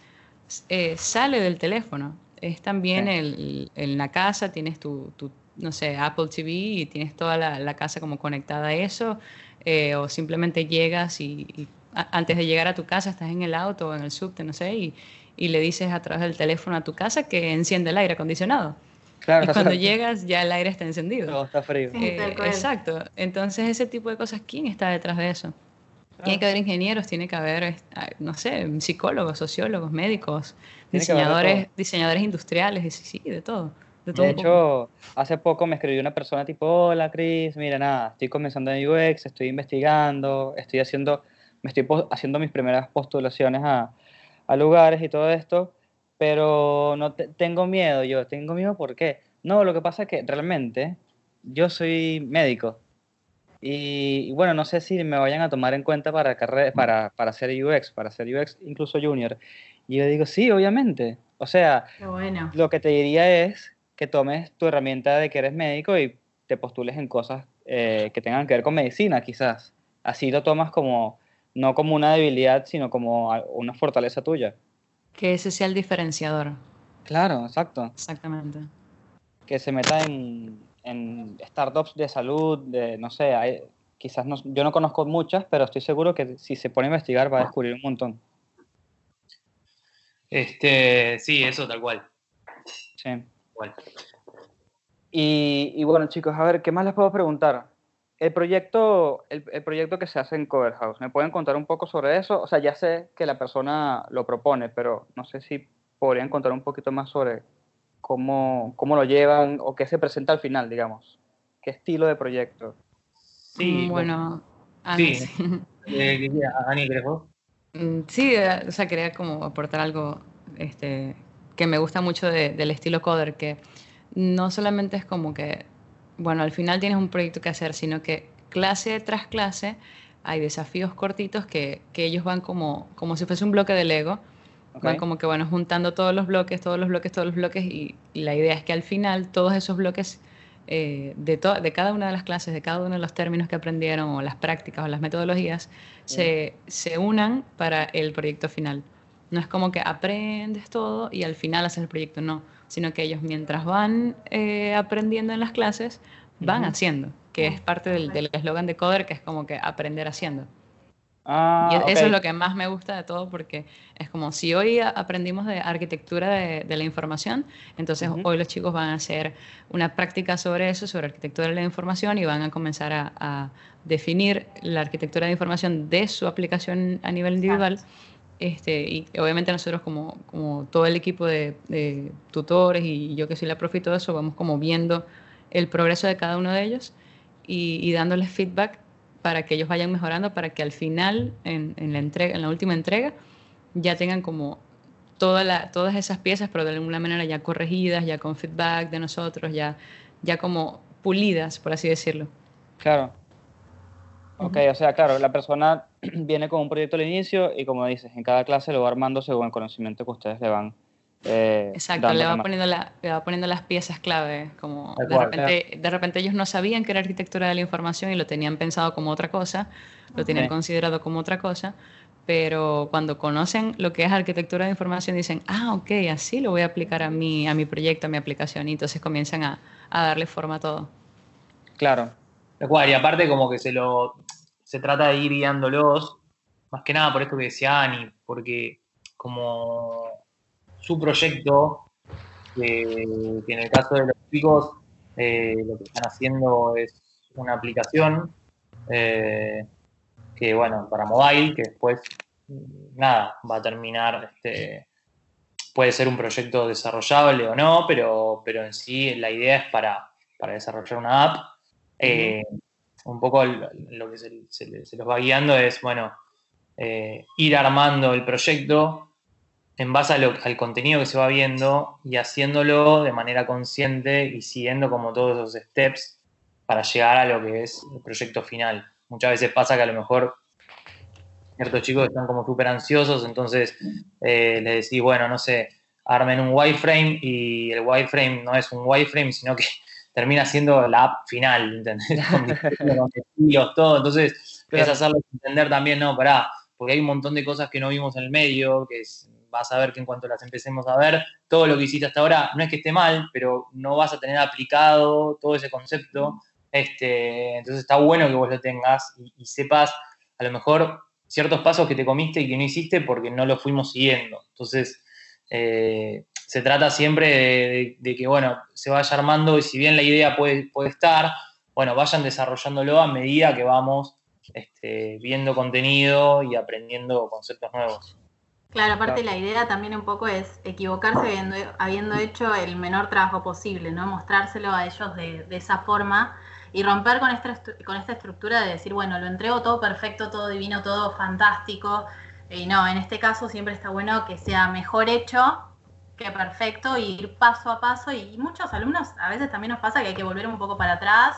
S5: eh, sale del teléfono. Es también
S4: Sí.
S5: el, en la casa, tienes tu, tu, no sé, Apple TV y tienes toda la, la casa como conectada a eso, eh, o simplemente llegas y, y a- antes de llegar a tu casa estás en el auto o en el subte, no sé, y, y le dices a través del teléfono a tu casa que enciende el aire acondicionado.
S4: Claro,
S5: y cuando llegas ya el aire está encendido.
S4: todo está frío.
S6: Sí.
S5: Eh, exacto. Entonces, ese tipo de cosas, ¿quién está detrás de eso? Tiene que haber ingenieros, tiene que haber, ah, no sé, psicólogos, sociólogos, médicos,
S4: Tiene
S5: diseñadores, diseñadores industriales, sí, sí, de todo. De todo
S4: De
S5: poco.
S4: hecho, hace poco me escribió una persona tipo, hola Chris, mira nada, estoy comenzando en UX, estoy investigando, estoy haciendo, me estoy haciendo mis primeras postulaciones a, a lugares y todo esto, pero no te- tengo miedo, yo tengo miedo ¿por qué? No, lo que pasa es que realmente yo soy médico y, y bueno, no sé si me vayan a tomar en cuenta para, para, para hacer UX, para hacer UX incluso junior. Y yo digo, sí, obviamente. O sea,
S6: bueno.
S4: lo que te diría es que tomes tu herramienta de que eres médico y te postules en cosas eh, que tengan que ver con medicina, quizás. Así lo tomas como, no como una debilidad, sino como una fortaleza tuya.
S5: Que ese sea el diferenciador,
S4: Claro, exacto.
S5: exactamente.
S4: Que se meta en, en startups de salud, de, no sé, hay- quizás no, yo no conozco muchas, pero estoy seguro que si se pone a investigar va a descubrir un montón.
S7: Este, sí, eso tal cual.
S4: Sí. Y bueno, chicos, a ver, ¿qué más les puedo preguntar? El proyecto, el, el proyecto que se hace en Cover House, ¿me pueden contar un poco sobre eso? O sea, ya sé que la persona lo propone, pero no sé si podrían contar un poquito más sobre cómo, cómo lo llevan o qué se presenta al final, digamos. ¿Qué estilo de proyecto?
S7: Sí,
S5: bueno, ah,
S7: sí.
S5: sí.
S7: Eh. Ani.
S5: Mm, Sí, eh, o sea, quería como aportar algo este, que me gusta mucho de- del estilo coder, que no solamente es como que, bueno, al final tienes un proyecto que hacer, sino que clase tras clase hay desafíos cortitos que, que ellos van como, como si fuese un bloque de Lego, van como que, bueno, juntando todos los bloques, todos los bloques, todos los bloques, y, y la idea es que al final todos esos bloques eh, de, de cada una de las clases, de cada uno de los términos que aprendieron, o las prácticas, o las metodologías, se, se unan para el proyecto final. No es como que aprendes todo y al final haces el proyecto, no, sino que ellos mientras van eh, aprendiendo en las clases, van haciendo, que es parte del eslogan de Coder, que es como que aprender haciendo.
S4: Ah,
S5: Y eso es lo que más me gusta de todo porque es como si hoy aprendimos de arquitectura de, de la información, entonces hoy los chicos van a hacer una práctica sobre eso, sobre arquitectura de la información y van a comenzar a, a definir la arquitectura de información de su aplicación a nivel individual. Este, y obviamente nosotros como, como todo el equipo de, tutores y yo que soy la profe y todo eso, vamos como viendo el progreso de cada uno de ellos y, dándoles feedback para que ellos vayan mejorando, para que al final, en, la, entrega, en la última entrega, ya tengan como todas esas piezas, pero de alguna manera ya corregidas, ya con feedback de nosotros, ya, ya como pulidas, por así decirlo.
S4: Claro. Ok, o sea, claro, la persona viene con un proyecto al inicio y como dices, en cada clase lo va armando según el conocimiento que ustedes le van eh,
S5: Exacto,
S4: dando
S5: le va, poniendo la, le va poniendo las piezas clave, como de
S7: cual,
S5: repente, de repente ellos no sabían que era arquitectura de la información y lo tenían pensado como otra cosa, lo tenían considerado como otra cosa, pero cuando conocen lo que es arquitectura de información dicen, ah, ok, así lo voy a aplicar a mi, a mi proyecto, a mi aplicación, y entonces comienzan a, a darle forma a todo.
S4: Claro,
S7: y aparte como que se lo se trata de ir guiándolos, más que nada por esto que decía Ani, porque como su proyecto, eh, que en el caso de los chicos eh, lo que están haciendo es una aplicación eh, que bueno, para mobile, que después mm, nada, va a terminar este, puede ser un proyecto desarrollable o no, pero, pero en sí la idea es para, para desarrollar una app. Un poco lo, que se, se- los va guiando es, bueno, eh, ir armando el proyecto en base al contenido que se va viendo y haciéndolo de manera consciente y siguiendo como todos esos steps para llegar a lo que es el proyecto final. Muchas veces pasa que a lo mejor ciertos chicos están como súper ansiosos, entonces eh, les decís, bueno, no sé, armen un wireframe y el wireframe no es un wireframe, sino que termina siendo la app final, ¿entendés? Con, estilos, todo. Entonces, es
S4: Claro.
S7: hacerles entender también, no, pará, porque hay un montón de cosas que no vimos en el medio, que es- vas a ver que en cuanto las empecemos a ver, todo lo que hiciste hasta ahora no es que esté mal, pero no vas a tener aplicado todo ese concepto. Este, entonces está bueno que vos lo tengas y, y sepas a lo mejor ciertos pasos que te comiste y que no hiciste porque no los fuimos siguiendo. Entonces, eh, se trata siempre de, de- de que, bueno, se vaya armando y si bien la idea puede, puede estar, bueno, vayan desarrollándolo a medida que vamos este, viendo contenido y aprendiendo conceptos nuevos.
S6: Claro, aparte
S4: Claro.
S6: la idea también un poco es equivocarse habiendo, habiendo hecho el menor trabajo posible, ¿no? Mostrárselo a ellos de, de esa forma y romper con esta, con esta estructura de decir, bueno, lo entrego todo perfecto, todo divino, todo fantástico. Y no, en este caso siempre está bueno que sea mejor hecho que perfecto, y ir paso a paso. Y muchos alumnos a veces también nos pasa que hay que volver un poco para atrás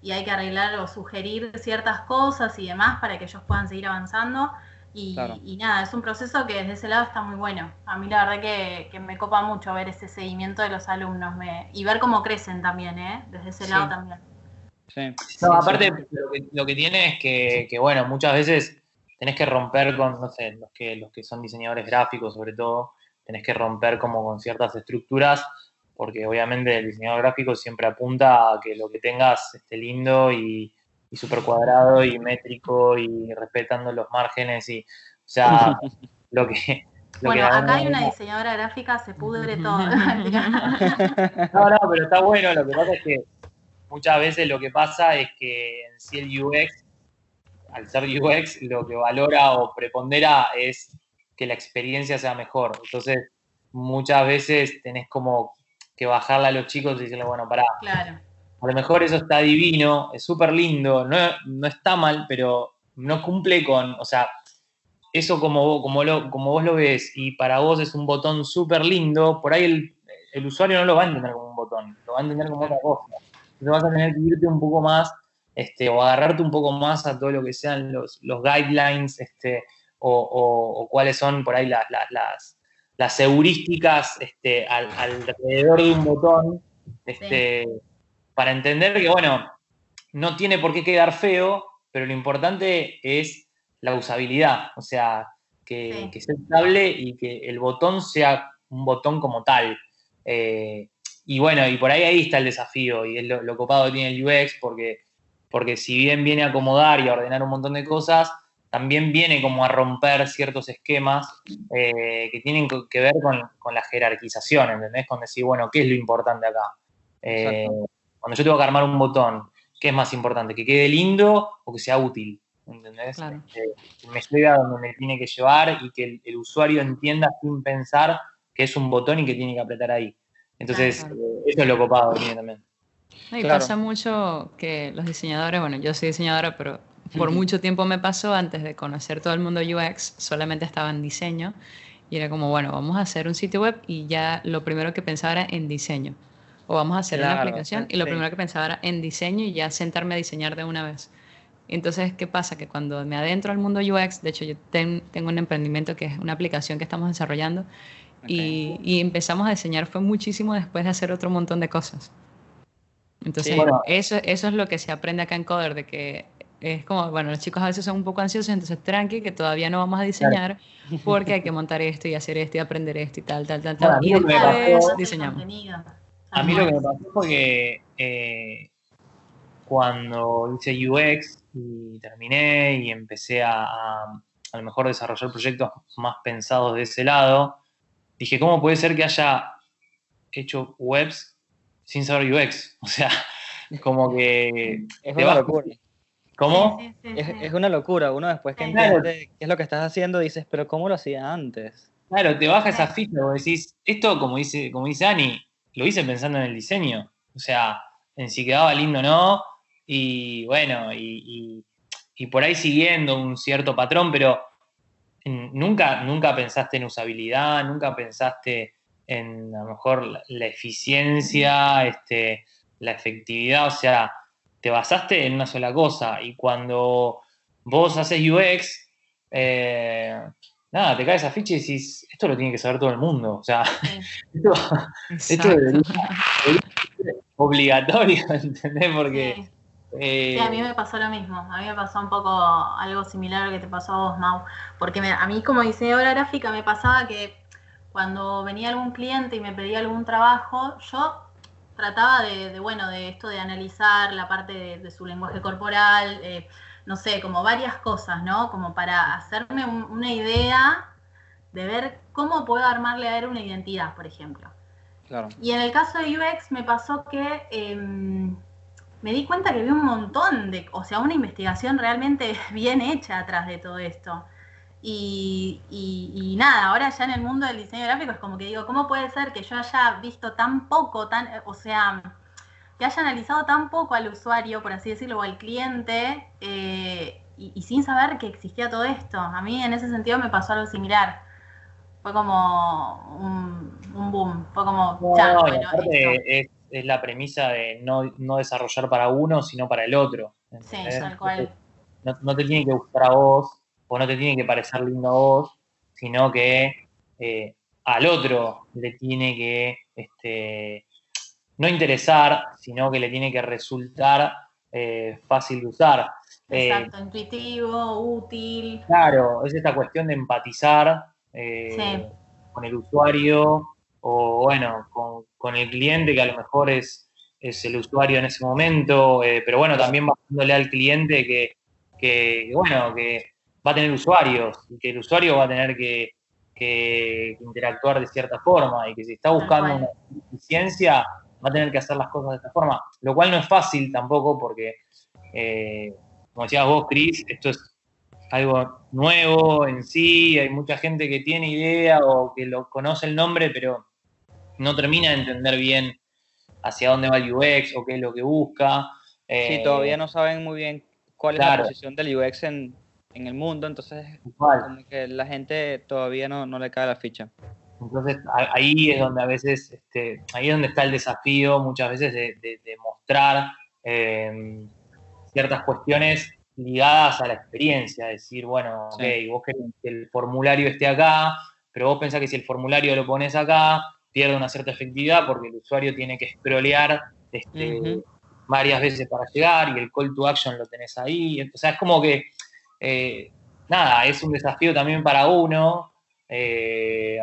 S6: y hay que arreglar o sugerir ciertas cosas y demás para que ellos puedan seguir avanzando. Y,
S4: Claro.
S6: y nada, es un proceso que desde ese lado está muy bueno. A mí la verdad que, que me copa mucho ver ese seguimiento de los alumnos me- y ver cómo crecen también, ¿eh? Desde ese
S7: Sí.
S6: lado también.
S4: Sí.
S7: No, aparte, lo que, lo que tiene es que, que, bueno, muchas veces tenés que romper con, no sé, los que, los que son diseñadores gráficos, sobre todo, tenés que romper como con ciertas estructuras, porque obviamente el diseñador gráfico siempre apunta a que lo que tengas esté lindo y, y súper cuadrado y métrico y respetando los márgenes y, o sea, lo que... lo
S6: Bueno,
S7: que
S6: acá hay una diseñadora gráfica, se pudre todo.
S7: No, no, pero está bueno. Lo que pasa es que muchas veces lo que pasa es que en sí el UX, al ser UX, lo que valora o prepondera es que la experiencia sea mejor. Entonces, muchas veces tenés como que bajarla a los chicos y decirle, bueno, pará,
S6: claro.
S7: a lo mejor eso está divino, es súper lindo, no, no está mal, pero no cumple con, o sea, eso como, vos- como, lo, como vos lo ves y para vos es un botón súper lindo, por ahí el, el usuario no lo va a entender como un botón, lo va a entender como otra cosa. Entonces vas a tener que irte un poco más este, o agarrarte un poco más a todo lo que sean los, los guidelines este, o, o- o cuáles son por ahí las, las, las, heurísticas este, al- alrededor de un botón este, para entender que, bueno, no tiene por qué quedar feo, pero lo importante es la usabilidad, o sea, que,
S6: Sí.
S7: que sea estable y que el botón sea un botón como tal. Eh, y bueno, y por ahí ahí está el desafío y es lo, lo copado que tiene el UX porque, porque si bien viene a acomodar y a ordenar un montón de cosas, también viene como a romper ciertos esquemas eh, que tienen que ver con, con la jerarquización, ¿entendés? Con decir, bueno, ¿qué es lo importante acá? Eh, cuando yo tengo que armar un botón, ¿qué es más importante? ¿Que quede lindo o que sea útil? ¿Entendés?
S5: Claro.
S7: Eh, que me lleve a donde me tiene que llevar y que el, el usuario entienda sin pensar que es un botón y que tiene que apretar ahí. Entonces,
S5: Claro.
S7: eh, eso es lo copado que tiene también.
S5: No, y
S4: Claro.
S5: pasa mucho que los diseñadores, bueno, yo soy diseñadora, pero por mucho tiempo me pasó antes de conocer todo el mundo UX, solamente estaba en diseño y era como, bueno, vamos a hacer un sitio web y ya lo primero que pensaba era en diseño. O vamos a hacer una aplicación y lo primero que pensaba era en diseño y ya sentarme a diseñar de una vez. Entonces, ¿qué pasa? Que cuando me adentro al mundo UX, de hecho yo ten- tengo un emprendimiento que es una aplicación que estamos desarrollando y, y empezamos a diseñar fue muchísimo después de hacer otro montón de cosas. Entonces,
S4: Sí.
S7: Bueno.
S5: eso, eso es lo que se aprende acá en Coder, de que es como, bueno, los chicos a veces son un poco ansiosos, entonces tranqui, que todavía no vamos a diseñar porque hay que montar esto y hacer esto y aprender esto y tal, tal, tal, tal. Y diseñamos.
S7: A mí lo que me pasó fue que eh, cuando hice UX y terminé y empecé a, a, a lo mejor desarrollar proyectos más pensados de ese lado, dije, ¿cómo puede ser que haya hecho webs sin saber UX? O sea, como que...
S4: Es
S7: te
S4: una
S7: vas-
S4: locura.
S7: ¿Cómo?
S6: Sí, sí, sí,
S4: Es,
S6: sí.
S4: es una locura. Uno después que
S6: Claro.
S4: entiende qué es lo que estás haciendo, dices, pero ¿cómo lo hacía antes?
S7: Claro, te baja esa ficha, vos decís, esto como dice, como dice Ani, lo hice pensando en el diseño. O sea, en si quedaba lindo o no, y bueno, y, y- y por ahí siguiendo un cierto patrón, pero nunca, nunca pensaste en usabilidad, nunca pensaste en a lo mejor la, la eficiencia, este, la efectividad, o sea, te basaste en una sola cosa. Y cuando vos haces UX, eh, nada, te cae esa ficha y decís, esto lo tiene que saber todo el mundo. O sea, esto, ser obligatorio, ¿entendés? Porque...
S6: Sí.
S7: eh,
S6: Sí, a mí me pasó lo mismo. A mí me pasó un poco algo similar a lo que te pasó a vos, Mau. Porque me- a mí como diseñadora gráfica me pasaba que cuando venía algún cliente y me pedía algún trabajo, yo trataba de, de, bueno, de esto de analizar la parte de, de su lenguaje corporal, eh, no sé, como varias cosas, ¿no? Como para hacerme un- una idea de ver cómo puedo armarle a él una identidad, por ejemplo.
S4: Claro.
S6: Y en el caso de UX me pasó que em, me di cuenta que había un montón de, o sea, una investigación realmente bien hecha atrás de todo esto. Y, y- y nada, ahora ya en el mundo del diseño gráfico es como que digo, ¿cómo puede ser que yo haya visto tan poco, tan, o sea, que haya analizado tan poco al usuario, por así decirlo, o al cliente, eh, y, y sin saber que existía todo esto? A mí en ese sentido me pasó algo similar. Fue como un, un boom, fue como,
S7: No,
S6: ya, bueno,
S7: es, es la premisa de no, no desarrollar para uno, sino para el otro.
S6: Sí, tal cual.
S7: No, no te tiene que gustar a vos, o no te tiene que parecer lindo a vos, sino que eh, al otro le tiene que este, no interesar, sino que le tiene que resultar eh, fácil de usar. Eh,
S6: Exacto, intuitivo, útil.
S7: Claro, es esta cuestión de empatizar
S6: Sí.
S7: con el usuario o, bueno, con, con el cliente que a lo mejor es, es el usuario en ese momento, pero bueno, también bajándole al cliente que, que, bueno, que va a tener usuarios y que el usuario va a tener que, que interactuar de cierta forma y que si está buscando una eficiencia va a tener que hacer las cosas de esta forma, lo cual no es fácil tampoco porque, eh, como decías vos, Cris, esto es algo nuevo en sí, hay mucha gente que tiene idea o que lo conoce el nombre, pero no termina de entender bien hacia dónde va el UX o qué es lo que busca.
S4: Sí,
S7: Eh,
S4: todavía no saben muy bien cuál es la posición del UX en, en el mundo, entonces
S7: igual.
S4: como que la gente todavía no, no le cae la ficha.
S7: Entonces ahí es donde a veces, este, ahí es donde está el desafío muchas veces de, de- de mostrar eh, ciertas cuestiones ligadas a la experiencia, decir, bueno, ok,
S4: Sí.
S7: vos querés que el formulario esté acá, pero vos pensás que si el formulario lo pones acá, pierde una cierta efectividad porque el usuario tiene que scrollear este, varias veces para llegar y el call to action lo tenés ahí. Sea, es como que, eh, nada, es un desafío también para uno eh,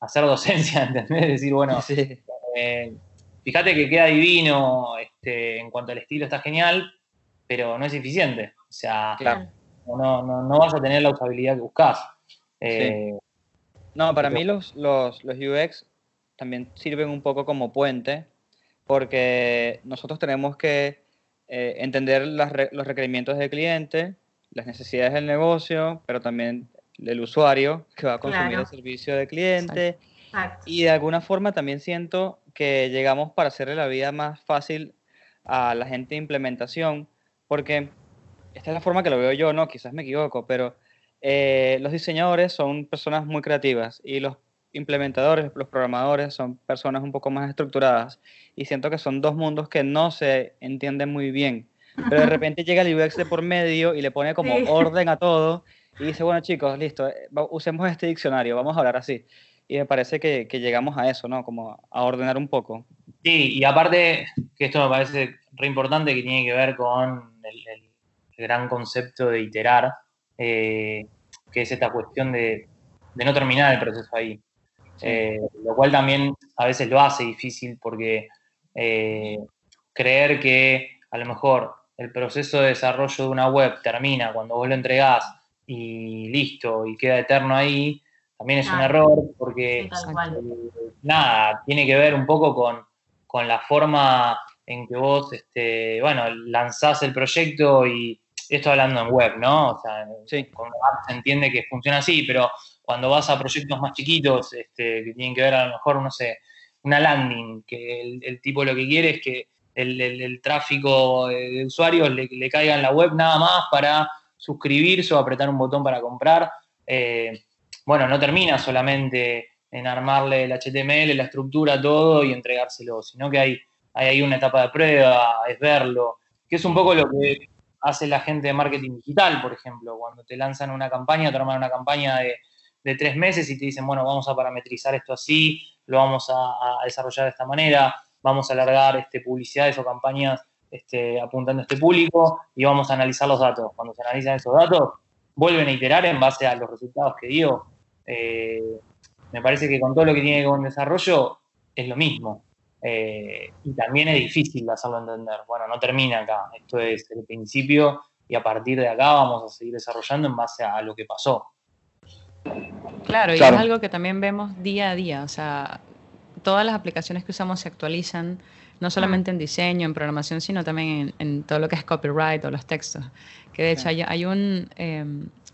S7: hacer docencia, ¿entendés? Decir, bueno,
S4: Sí,
S7: eh, fíjate que queda divino, este, en cuanto al estilo está genial, pero no es eficiente. O sea,
S4: claro.
S7: no, no, no vas a tener la usabilidad que buscas. Eh,
S4: No, para
S7: Pero-
S4: mí los, los, los UX también sirven un poco como puente, porque nosotros tenemos que eh, entender las los requerimientos del cliente, las necesidades del negocio, pero también del usuario que va a consumir
S6: Claro.
S4: el servicio del cliente.
S6: Exacto.
S4: Y de alguna forma también siento que llegamos para hacerle la vida más fácil a la gente de implementación, porque esta es la forma que lo veo yo, ¿no? Quizás me equivoco, pero eh, los diseñadores son personas muy creativas y los implementadores, los programadores son personas un poco más estructuradas y siento que son dos mundos que no se entienden muy bien. Pero de repente llega el UX de por medio y le pone como
S6: Sí.
S4: orden a todo y dice, bueno chicos, listo, eh, usemos este diccionario, vamos a hablar así. Y me parece que, que llegamos a eso, ¿no? Como a ordenar un poco.
S7: Sí, y aparte, que esto me parece re importante, que tiene que ver con el, el gran concepto de iterar, eh, que es esta cuestión de, de no terminar el proceso ahí.
S4: Sí.
S7: Eh, lo cual también a veces lo hace difícil porque eh, creer que a lo mejor el proceso de desarrollo de una web termina cuando vos lo entregás y listo, y queda eterno ahí, también es un error porque eh, nada, tiene que ver un poco con, con la forma en que vos, este, bueno, lanzás el proyecto y esto hablando en web, ¿no? O sea,
S4: Sí.
S7: con app se entiende que funciona así, pero cuando vas a proyectos más chiquitos, este, que tienen que ver a lo mejor, no sé, una landing, que el, el tipo lo que quiere es que el, tráfico de, usuarios le, le caiga en la web nada más para suscribirse o apretar un botón para comprar. Eh, bueno, no termina solamente en armarle el HTML, la estructura, todo y entregárselo, sino que hay, hay una etapa de prueba, es verlo, que es un poco lo que hace la gente de marketing digital, por ejemplo, cuando te lanzan una campaña, te arman una campaña de, de tres meses y te dicen, bueno, vamos a parametrizar esto así, lo vamos a desarrollar de esta manera, vamos a alargar este, publicidades o campañas este, apuntando a este público y vamos a analizar los datos. Cuando se analizan esos datos, vuelven a iterar en base a los resultados que dio. Eh, me parece que con todo lo que tiene que ver con desarrollo es lo mismo. Eh, y también es difícil hacerlo entender. Bueno, no termina acá. Esto es el principio y a partir de acá vamos a seguir desarrollando en base a lo que pasó.
S5: Claro, y
S4: Claro.
S5: es algo que también vemos día a día, o sea, todas las aplicaciones que usamos se actualizan no solamente en diseño, en programación, sino también en, en todo lo que es copyright o los textos. Que de hecho hay, hay un, eh,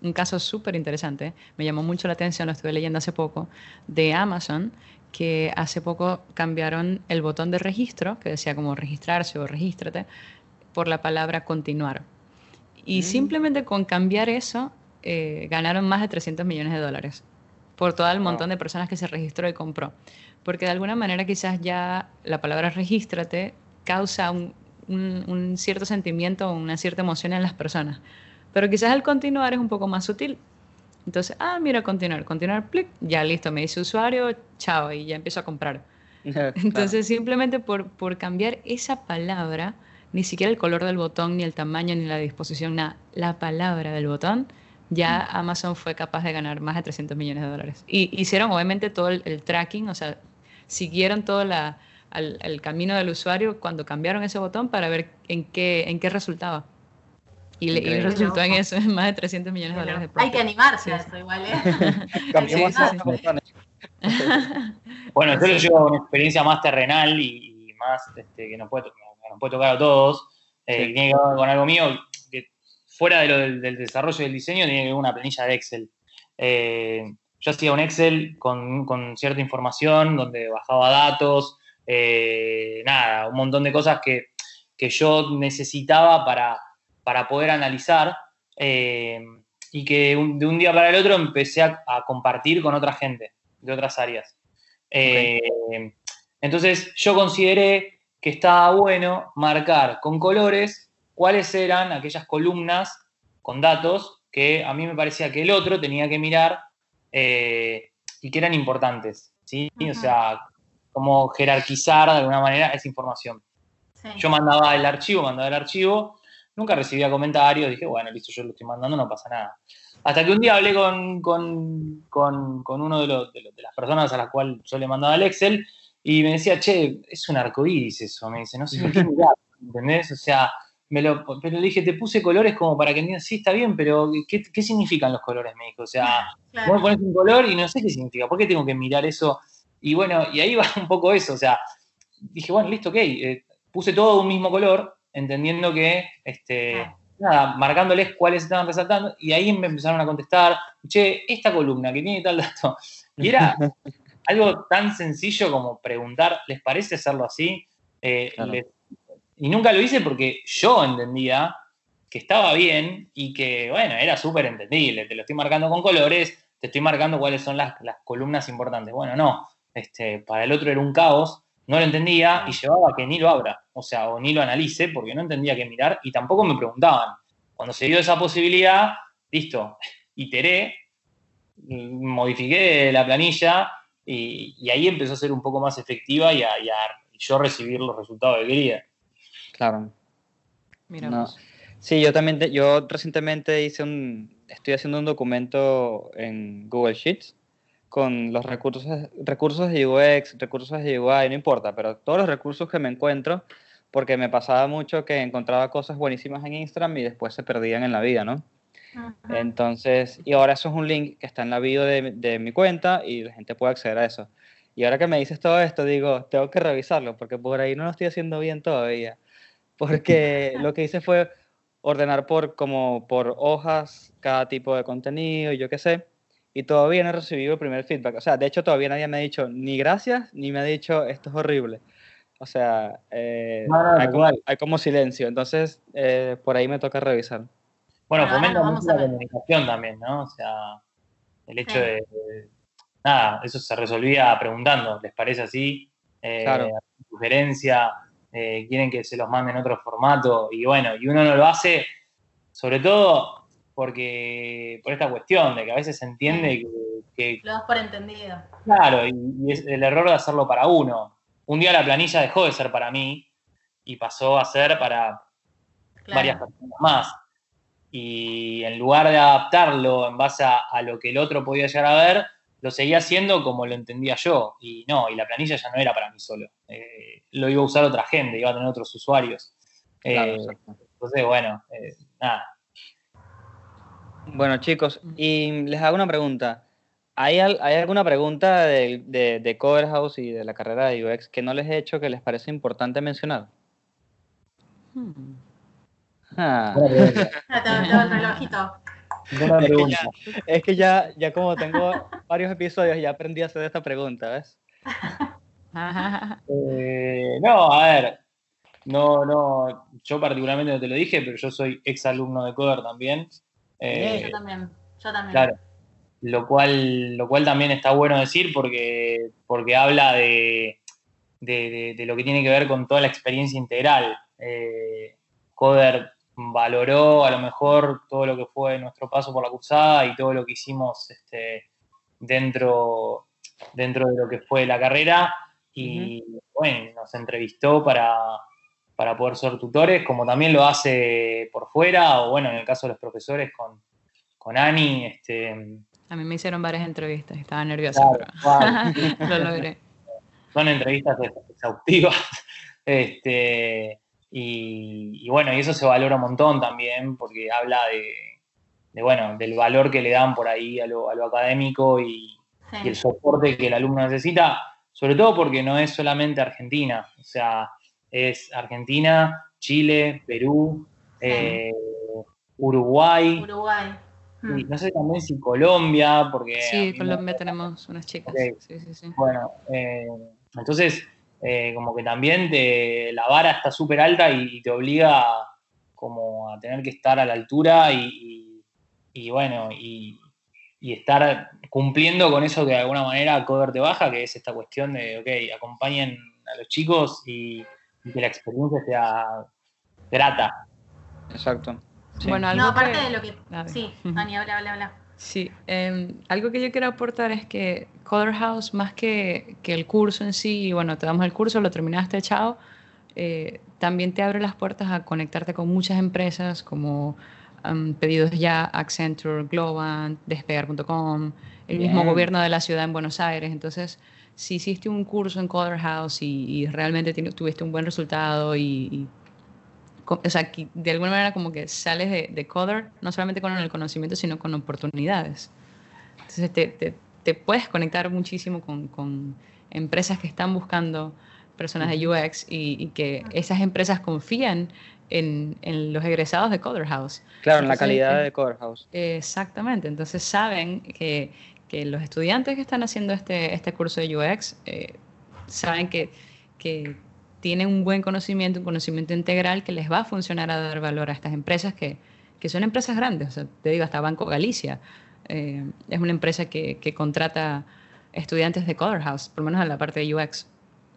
S5: un caso súper interesante, me llamó mucho la atención, lo estuve leyendo hace poco, de Amazon, que hace poco cambiaron el botón de registro, que decía como registrarse o regístrate, por la palabra continuar. Y
S4: Mm.
S5: simplemente con cambiar eso, eh, ganaron más de 300 millones de dólares por todo el montón de personas que se registró y compró. Porque de alguna manera quizás ya la palabra regístrate causa un, un- un cierto sentimiento, una cierta emoción en las personas. Pero quizás el continuar es un poco más sutil. Entonces, ah, mira, continuar, continuar, clic, ya listo, me dice usuario, chao, y ya empiezo a comprar. Entonces, simplemente por, por cambiar esa palabra, ni siquiera el color del botón, ni el tamaño, ni la disposición, nada, la palabra del botón, ya Amazon fue capaz de ganar más de 300 millones de dólares. Y hicieron obviamente todo el, el tracking, o sea, siguieron todo la, al- el camino del usuario cuando cambiaron ese botón para ver en qué, en qué resultaba. Y, le- y resultó en eso, en más de 300 millones de dólares de
S6: Hay que
S5: profit.
S6: animarse a
S5: Sí, sí.
S6: eso igual, ¿eh?
S4: Cambiemos
S5: Sí, sí,
S4: esos
S5: sí.
S4: botones.
S7: Bueno, yo lo llevo a una experiencia más terrenal y, y más este, que nos puede, nos puede tocar a todos, eh,
S4: Sí.
S7: que tiene que ver con algo mío, fuera de lo del, del desarrollo del diseño, con una planilla de Excel. Eh, yo hacía un Excel con, cierta información donde bajaba datos, eh, nada, un montón de cosas que, que yo necesitaba para, para poder analizar eh, y que de un día para el otro empecé a, compartir con otra gente de otras áreas. Entonces yo consideré que estaba bueno marcar con colores cuáles eran aquellas columnas con datos que a mí me parecía que el otro tenía que mirar eh, y que eran importantes. ¿sí? O sea, como jerarquizar de alguna manera esa información.
S6: Sí.
S7: Yo mandaba el archivo, mandaba el archivo, nunca recibía comentarios, dije, bueno, listo, yo lo estoy mandando, no pasa nada. Hasta que un día hablé con, con, con- con uno de, los- de los- de las personas a las cuales yo le mandaba el Excel y me decía, che, es un arcoíris eso, me dice, no sé qué mirar, ¿entendés? O sea, me lo, pero le dije, te puse colores como para que entiendas, sí, está bien, pero ¿qué, qué significan los colores? Me dijo, o sea,
S6: Claro.
S7: Vos me pones un color y no sé qué significa, ¿por qué tengo que mirar eso? Y bueno, y ahí va un poco eso, o sea, dije, bueno, listo, ok, eh, puse todo un mismo color, entendiendo que, este,
S6: Claro.
S7: nada, marcándoles cuáles estaban resaltando, y ahí me empezaron a contestar, che, esta columna que tiene tal dato, y era algo tan sencillo como preguntar, ¿les parece hacerlo así? Eh,
S4: Claro.
S7: les- y nunca lo hice porque yo entendía que estaba bien y que, bueno, era súper entendible. Te lo estoy marcando con colores, te estoy marcando cuáles son las, las columnas importantes. Bueno, no. Este, para el otro era un caos, no lo entendía y llevaba que ni lo abra, o sea, o ni lo analice porque no entendía qué mirar y tampoco me preguntaban. Cuando se dio esa posibilidad, listo, iteré, modifiqué la planilla y, y ahí empezó a ser un poco más efectiva y a, y a- yo recibir los resultados que quería.
S4: Claro.
S5: Mira
S4: No. Sí, yo también, te- yo recientemente hice un, estoy haciendo un documento en Google Sheets con los recursos, recursos de UX, recursos de UI, no importa, pero todos los recursos que me encuentro, porque me pasaba mucho que encontraba cosas buenísimas en Instagram y después se perdían en la vida, ¿no?
S6: Ujú.
S4: Entonces, y ahora eso es un link que está en la bio de, de mi cuenta y la gente puede acceder a eso. Y ahora que me dices todo esto, digo, tengo que revisarlo porque por ahí no lo estoy haciendo bien todavía. Porque lo que hice fue ordenar por, como por hojas cada tipo de contenido, yo qué sé, y todavía no he recibido el primer feedback. O sea, de hecho todavía nadie me ha dicho ni gracias, ni me ha dicho esto es horrible. O sea, eh,
S7: No, no,
S4: hay, como, hay como silencio. Entonces, eh, por ahí me toca revisar.
S7: Bueno,
S6: ahora
S7: fomenta mucho la comunicación también, ¿no? O sea, el hecho
S6: Sí.
S7: de, de- Nada, eso se resolvía preguntando, ¿les parece así? Eh,
S4: Claro.
S7: Sugerencia, eh, quieren que se los manden en otro formato, y bueno, y uno no lo hace, sobre todo porque por esta cuestión de que a veces se entiende que, que
S6: Lo das por entendido.
S7: Claro, y, y es el error de hacerlo para uno. Un día la planilla dejó de ser para mí y pasó a ser para
S6: Claro.
S7: varias personas más. Y en lugar de adaptarlo en base a, a lo que el otro podía llegar a ver, lo seguía haciendo como lo entendía yo. Y no, y la planilla ya no era para mí solo. Eh, lo iba a usar otra gente, iba a tener otros usuarios. Eh, entonces, bueno, eh, nada.
S4: Bueno, chicos, y les hago una pregunta. ¿Hay, al- hay alguna pregunta de, de, de Cover House y de la carrera de UX que no les he hecho que les parece importante mencionar?
S5: Hmm.
S4: Ah.
S6: El relojito.
S7: Buena
S4: Es que ya, es que ya, ya como tengo varios episodios, ya aprendí a hacer esta pregunta, ¿ves?
S7: Eh, no, a ver, no, no, yo particularmente no te lo dije, pero yo soy ex alumno de Coder también. Eh,
S6: Yo también. Yo también.
S7: Claro. Lo cual, lo cual también está bueno decir porque, porque habla de, de- de- de lo que tiene que ver con toda la experiencia integral. Eh, Coder valoró a lo mejor todo lo que fue nuestro paso por la cursada y todo lo que hicimos este, dentro, dentro de lo que fue la carrera y bueno, nos entrevistó para, para poder ser tutores, como también lo hace por fuera, o bueno, en el caso de los profesores con, con Ani, este,
S5: A mí me hicieron varias entrevistas, estaba nerviosa,
S7: claro,
S5: lo logré.
S7: son entrevistas ex- exhaustivas. Este, y, y bueno, y eso se valora un montón también, porque habla de, de, bueno, del valor que le dan por ahí a lo, a lo académico y, y el soporte que el alumno necesita, sobre todo porque no es solamente Argentina, o sea, es Argentina, Chile, Perú, eh, Uruguay,
S6: Uruguay. Mm.
S7: y no sé también si Colombia, porque...
S5: Sí,
S7: me-
S5: Colombia tenemos unas chicas.
S7: Ok.
S5: Sí, sí, sí.
S7: Bueno, eh, entonces, eh, como que también te, la vara está súper alta y, y te obliga como a tener que estar a la altura y, y- y bueno, y, y estar cumpliendo con eso que de alguna manera Coder te baja, que es esta cuestión de, ok, acompañen a los chicos y, y que la experiencia sea grata.
S4: Exacto. Sí.
S5: Bueno, algo
S6: No, aparte
S5: que-
S6: de lo que. Sí. Ani, habla, habla, habla.
S5: Sí, em, algo que yo quiero aportar es que Color House, más que, que el curso en sí, y bueno, te damos el curso, lo terminaste, chao, eh, también te abre las puertas a conectarte con muchas empresas como em, Pedidos Ya, Accenture, Globant, Despegar.com, el mismo gobierno de la ciudad en Buenos Aires. Entonces, si hiciste un curso en Color House y, y realmente tuviste un buen resultado y, o sea, de alguna manera como que sales de, de Coder, no solamente con el conocimiento, sino con oportunidades. Entonces te, te- te puedes conectar muchísimo con, con empresas que están buscando personas de UX y, y que esas empresas confían en, en los egresados de Coder House.
S4: Claro, en la calidad de Cover House.
S5: Exactamente, entonces saben que, que los estudiantes que están haciendo este, este curso de UX eh, saben que, que tienen un buen conocimiento, un conocimiento integral que les va a funcionar a dar valor a estas empresas que, que son empresas grandes. O sea, te digo, hasta Banco Galicia eh, es una empresa que, que contrata estudiantes de Color House, por lo menos en la parte de UX.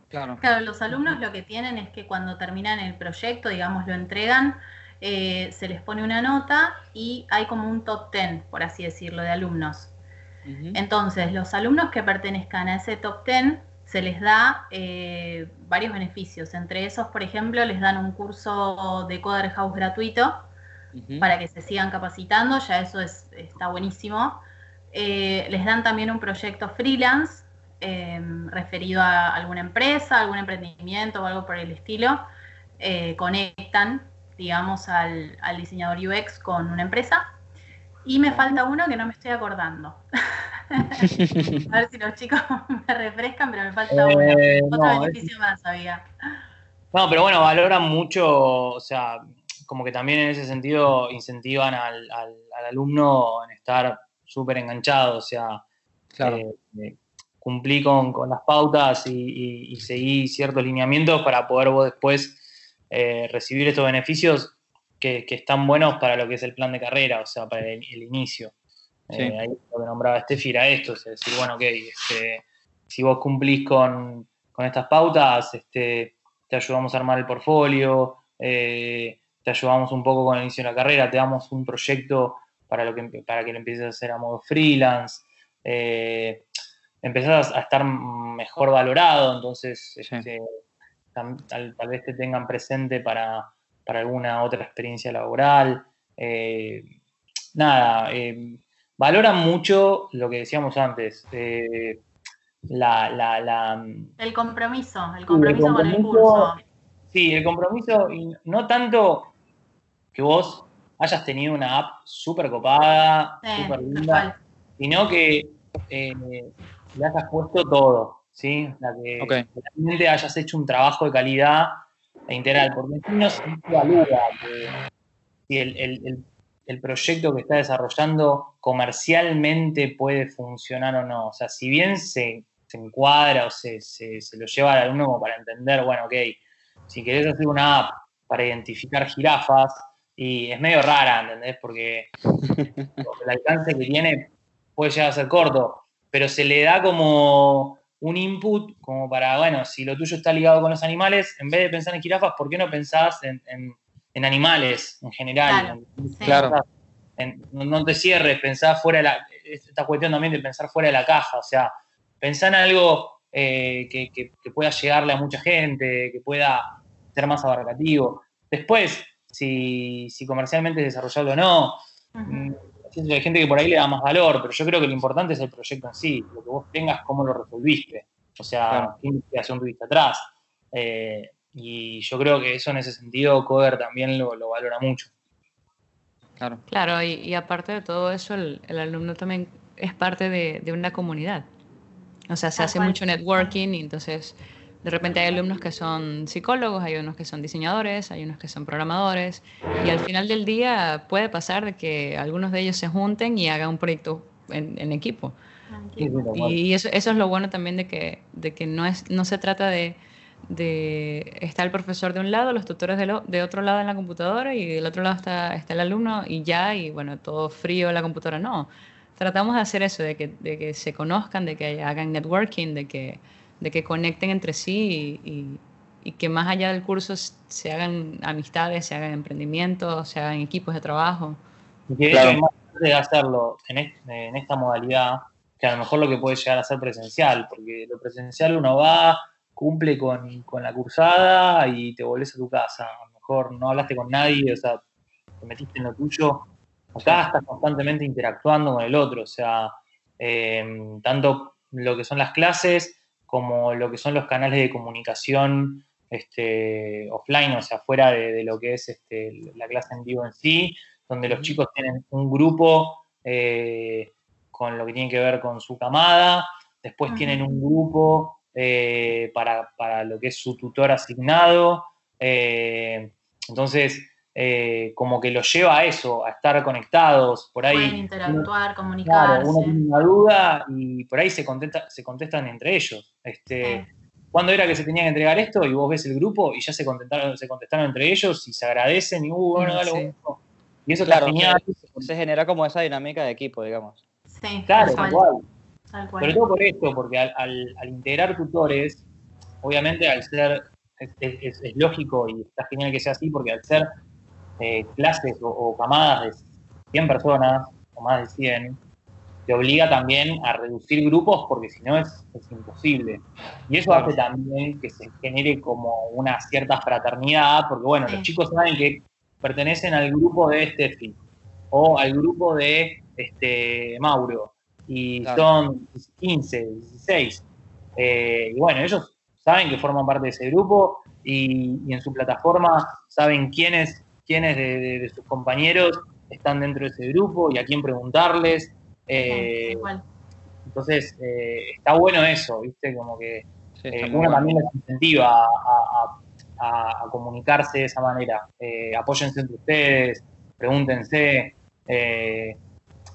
S4: Claro.
S6: Claro, los alumnos lo que tienen es que cuando terminan el proyecto, digamos, lo entregan, eh, se les pone una nota y hay como un top 10, por así decirlo, de alumnos. Entonces, los alumnos que pertenezcan a ese top 10 se les da eh, varios beneficios. Entre esos, por ejemplo, les dan un curso de Coder House gratuito para que se sigan capacitando, ya eso es, está buenísimo. Eh, les dan también un proyecto freelance eh, referido a alguna empresa, algún emprendimiento o algo por el estilo. Eh, conectan, digamos, al, al diseñador UX con una empresa. Y me falta uno que no me estoy acordando. a ver si los chicos me refrescan, pero me falta.
S7: Eh,
S6: Otro
S7: no,
S6: beneficio más había.
S7: No, pero bueno, valoran mucho, o sea, como que también en ese sentido incentivan al, al- al alumno en estar súper enganchado, o sea,
S4: Claro.
S7: eh, eh, cumplí con, con las pautas y, y- y seguí ciertos lineamientos para poder vos después eh, recibir estos beneficios que, que están buenos para lo que es el plan de carrera, o sea, para el, el inicio.
S4: Sí.
S7: Eh, ahí lo que nombraba Steffi era esto, es decir, bueno, ok, este, si vos cumplís con, con estas pautas, este, te ayudamos a armar el portfolio, eh, te ayudamos un poco con el inicio de la carrera, te damos un proyecto para, lo que, para que lo empieces a hacer a modo freelance, eh, empezás a estar mejor valorado, entonces
S4: Sí.
S7: este, tal vez te tengan presente para, para alguna otra experiencia laboral. eh, nada, eh, valoran mucho lo que decíamos antes, eh, la, la- la-
S6: El compromiso, el compromiso con el curso.
S7: Sí, el compromiso, y no tanto que vos hayas tenido una app súper copada, súper linda, sino que, eh, le hayas puesto todo, ¿sí? Sea, que realmente hayas hecho un trabajo de calidad e integral, porque si no se evalúa que si el, el- el- el proyecto que está desarrollando comercialmente puede funcionar o no. O sea, si bien se, se encuadra o se, lo lleva al alumno para entender, bueno, ok, si querés hacer una app para identificar jirafas, y es medio rara, ¿entendés? Porque el alcance que tiene puede llegar a ser corto, pero se le da como un input como para, bueno, si lo tuyo está ligado con los animales, en vez de pensar en jirafas, ¿por qué no pensás en, en- en animales en general?
S6: Claro, sí.
S4: Claro.
S7: En- no, te cierres, pensá fuera de la, esta cuestión también de pensar fuera de la caja, o sea, pensá en algo eh, que, que- que pueda llegarle a mucha gente, que pueda ser más abarcativo. Después, si, si comercialmente es desarrollable o no,
S6: Ujú.
S7: Mm, hay gente que por ahí le da más valor, pero yo creo que lo importante es el proyecto en sí, lo que vos tengas, cómo lo resolviste. O sea,
S4: Claro.
S7: qué investigación tuviste atrás. Eh, y yo creo que eso en ese sentido, Coder también lo, lo valora mucho.
S4: Claro.
S5: Claro, y, y aparte de todo eso, el, el alumno también es parte de, de una comunidad. O sea, se hace mucho networking y entonces de repente hay alumnos que son psicólogos, hay unos que son diseñadores, hay unos que son programadores y al final del día puede pasar de que algunos de ellos se junten y hagan un proyecto en, en equipo. Y eso, eso es lo bueno también de que, de que no, es, no se trata de, de está el profesor de un lado, los tutores de, lo- de otro lado en la computadora y del otro lado está, está el alumno y ya, y bueno, todo frío en la computadora. No, tratamos de hacer eso, de que, de que se conozcan, de que hagan networking, de que, de que conecten entre sí y, y- y que más allá del curso se hagan amistades, se hagan emprendimientos, se hagan equipos de trabajo.
S7: Y
S4: Claro.
S7: más de hacerlo en, est- en esta modalidad que a lo mejor lo que puede llegar a ser presencial, porque lo presencial uno va, cumple con, con la cursada y te volvés a tu casa. A lo mejor no hablaste con nadie, o sea, te metiste en lo tuyo. Acá estás constantemente interactuando con el otro, o sea, eh, tanto lo que son las clases como lo que son los canales de comunicación este, offline, o sea, fuera de, de lo que es este, la clase en vivo en sí, donde los chicos tienen un grupo eh, con lo que tiene que ver con su camada, después tienen un grupo eh, para, para lo que es su tutor asignado, eh, entonces eh, como que los lleva a eso, a estar conectados, por ahí.
S6: Pueden interactuar,
S7: Claro,
S6: comunicarse.
S7: uno tiene una duda y por ahí se, contesta, se contestan entre ellos. Este,
S6: Sí.
S7: ¿Cuándo era que se tenía que entregar esto? Y vos ves el grupo y ya se contestaron, se contestaron entre ellos y se agradecen y, uh, bueno, dale,
S5: sí.
S7: bueno. Y eso
S4: Claro,
S7: está genial.
S4: Se genera como esa dinámica de equipo, digamos.
S6: Sí,
S7: Claro,
S6: tal
S7: tal
S6: cual.
S7: Sobre todo por esto, porque al, al- al integrar tutores, obviamente al ser, es, es- es lógico y está genial que sea así, porque al ser eh, clases o, o camadas de 100 personas o más de 100, te obliga también a reducir grupos porque si no es, es imposible. Y eso
S4: Claro.
S7: hace también que se genere como una cierta fraternidad, porque bueno,
S6: Sí.
S7: los chicos saben que pertenecen al grupo de Steffi o al grupo de este, Mauro y
S4: Claro.
S7: son 15, 16. Eh, y bueno, ellos saben que forman parte de ese grupo y, y en su plataforma saben quiénes, quiénes de, de- de sus compañeros están dentro de ese grupo y a quién preguntarles. Eh, entonces, eh, está bueno eso, ¿viste? Como que
S4: Sí,
S7: eh, uno
S4: bueno.
S7: también les incentiva a, a- a- a comunicarse de esa manera. Eh, apóyense entre ustedes, pregúntense. eh,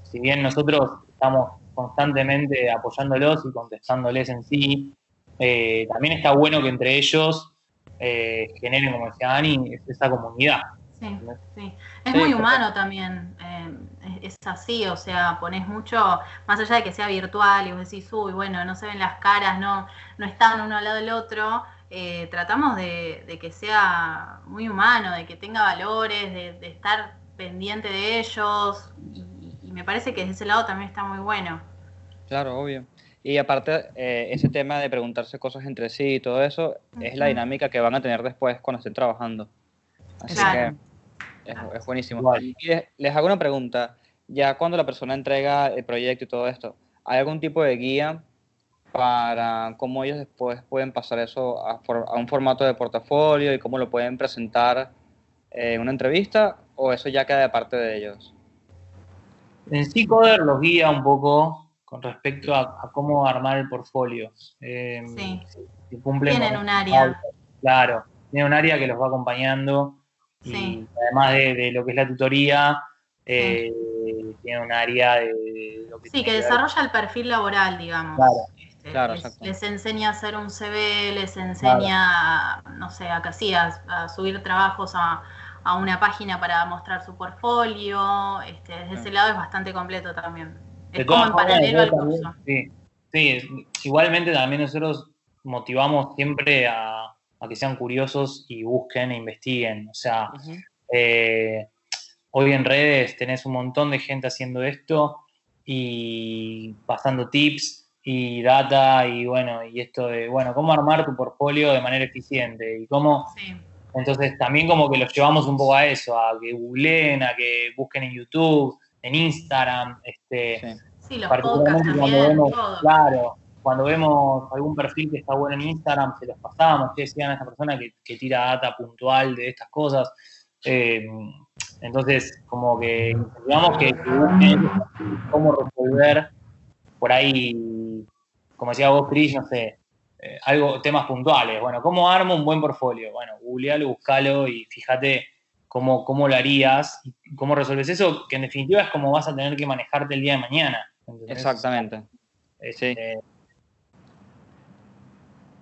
S7: si bien nosotros estamos constantemente apoyándolos y contestándoles en sí, eh, también está bueno que entre ellos eh, generen, como decía Dani, es- esa comunidad.
S6: Sí, sí. Es
S4: Sí,
S6: muy humano también, eh, es, así, o sea, pones mucho, más allá de que sea virtual y vos decís, uy, bueno, no se ven las caras, no, no están uno al lado del otro, eh, tratamos de, de que sea muy humano, de que tenga valores, de, de estar pendiente de ellos, y me parece que desde ese lado también está muy bueno.
S4: Claro, obvio. Y aparte, eh, ese tema de preguntarse cosas entre sí y todo eso es la dinámica que van a tener después cuando estén trabajando. Así
S6: Claro.
S4: que es, es buenísimo. Y les, les hago una pregunta. Ya cuando la persona entrega el proyecto y todo esto, ¿hay algún tipo de guía para cómo ellos después pueden pasar eso a, for- a un formato de portafolio y cómo lo pueden presentar en una entrevista? ¿O eso ya queda de parte de ellos?
S7: En sí, Coder los guía un poco con respecto a, a cómo armar el portfolio. Eh,
S6: Sí.
S7: si cumplen
S6: Tienen un área.
S7: Claro, tienen un área que los va acompañando y
S6: Sí.
S7: además de, de lo que es la tutoría, eh, tiene un área de lo que
S6: Sí, que desarrolla el perfil laboral, digamos.
S7: Claro.
S6: Este,
S4: Claro,
S6: les, enseña a hacer un CV, les enseña, no sé, a, casi a, a subir trabajos a, a una página para mostrar su portfolio. Este, desde ese lado es bastante completo también. Es como en paralelo al
S7: también-
S6: curso.
S7: Sí, igualmente también nosotros motivamos siempre a, a que sean curiosos y busquen e investiguen. O sea, eh, hoy en redes tenés un montón de gente haciendo esto y pasando tips y data y bueno, y esto de, bueno, cómo armar tu portfolio de manera eficiente y cómo
S6: Sí.
S7: Entonces también como que los llevamos un poco a eso, a que googleen, a que busquen en YouTube, en Instagram, este,
S4: Sí.
S6: Sí, los
S7: particularmente cuando
S6: también,
S7: vemos,
S6: todo.
S7: claro, cuando vemos algún perfil que está bueno en Instagram, se los pasamos, que decían a esa persona que, que tira data puntual de estas cosas. Eh, entonces, como que digamos que, que busquen cómo resolver por ahí, como decía vos, Chris, no sé, eh, algo, temas puntuales. Bueno, ¿cómo armo un buen portfolio? Bueno, googlealo, buscalo y fíjate cómo, cómo lo harías y cómo resolves eso, que en definitiva es como vas a tener que manejarte el día de mañana. ¿entendés?
S4: Exactamente.
S7: Este,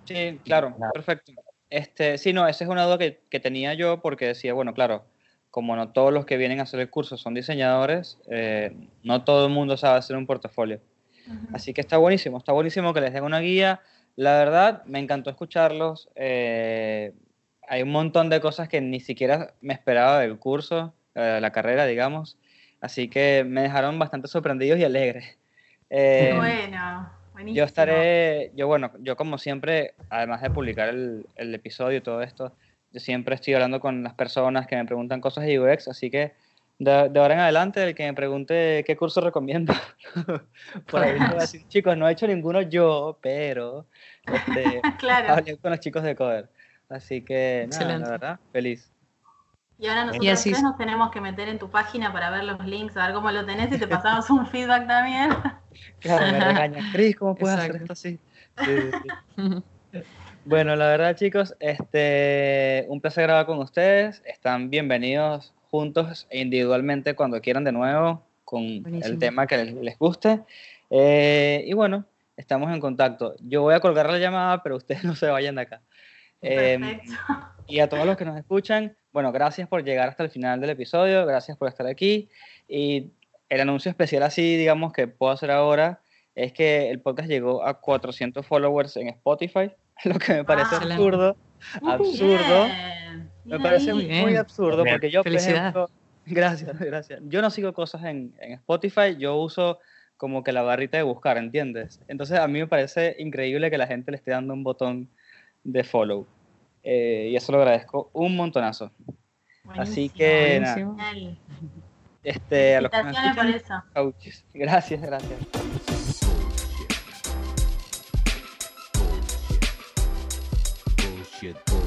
S4: Sí, claro,
S7: Nada.
S4: perfecto. Este, sí, no, esa es una duda que, que tenía yo porque decía, bueno, claro, como no todos los que vienen a hacer el curso son diseñadores, eh, no todo el mundo sabe hacer un portafolio.
S6: Ujú.
S4: Así que está buenísimo, está buenísimo que les den una guía. La verdad, me encantó escucharlos. eh, hay un montón de cosas que ni siquiera me esperaba del curso, eh, de la carrera, digamos. Así que me dejaron bastante sorprendidos y alegres. Eh,
S6: bueno, buenísimo.
S4: yo estaré, yo bueno, yo como siempre, además de publicar el, el episodio y todo esto, yo siempre estoy hablando con las personas que me preguntan cosas de UX, así que de, de ahora en adelante, el que me pregunte qué curso recomiendo, por ahí voy a decir, chicos, no he hecho ninguno yo, pero este,
S6: Claro.
S4: hablé con los chicos de Coder. Así que, nada, la verdad, feliz.
S6: Y ahora nosotros
S5: Y así-
S6: tres nos tenemos que meter en tu página para ver los links, a ver cómo lo tenés y te pasamos un feedback también.
S4: Claro, me regañan. Cris, ¿cómo puedes hacer
S5: Exacto.
S4: esto así? Sí, sí, sí. Bueno, la verdad, chicos, este, un placer grabar con ustedes. Están bienvenidos juntos individualmente cuando quieran de nuevo con el
S5: Buenísimo.
S4: tema que les, les guste. Eh, y bueno, estamos en contacto. Yo voy a colgar la llamada, pero ustedes no se vayan de acá.
S6: Perfecto.
S4: y a todos los que nos escuchan, bueno, gracias por llegar hasta el final del episodio, gracias por estar aquí. Y el anuncio especial así, digamos, que puedo hacer ahora, es que el podcast llegó a 400 followers en Spotify, lo que me parece
S6: Ah.
S4: absurdo, absurdo.
S6: Bien,
S4: Me parece muy, absurdo
S7: Bien.
S4: porque yo, por ejemplo, gracias, gracias. Yo no sigo cosas en, en Spotify, yo uso como que la barrita de buscar, ¿entiendes? Entonces a mí me parece increíble que la gente le esté dando un botón de follow. Eh, y eso lo agradezco un montonazo. Así que nada,
S5: Buenísimo.
S4: Este, a los que
S6: por eso.
S4: Gracias, gracias.
S2: Bullshit. Bullshit. Bullshit.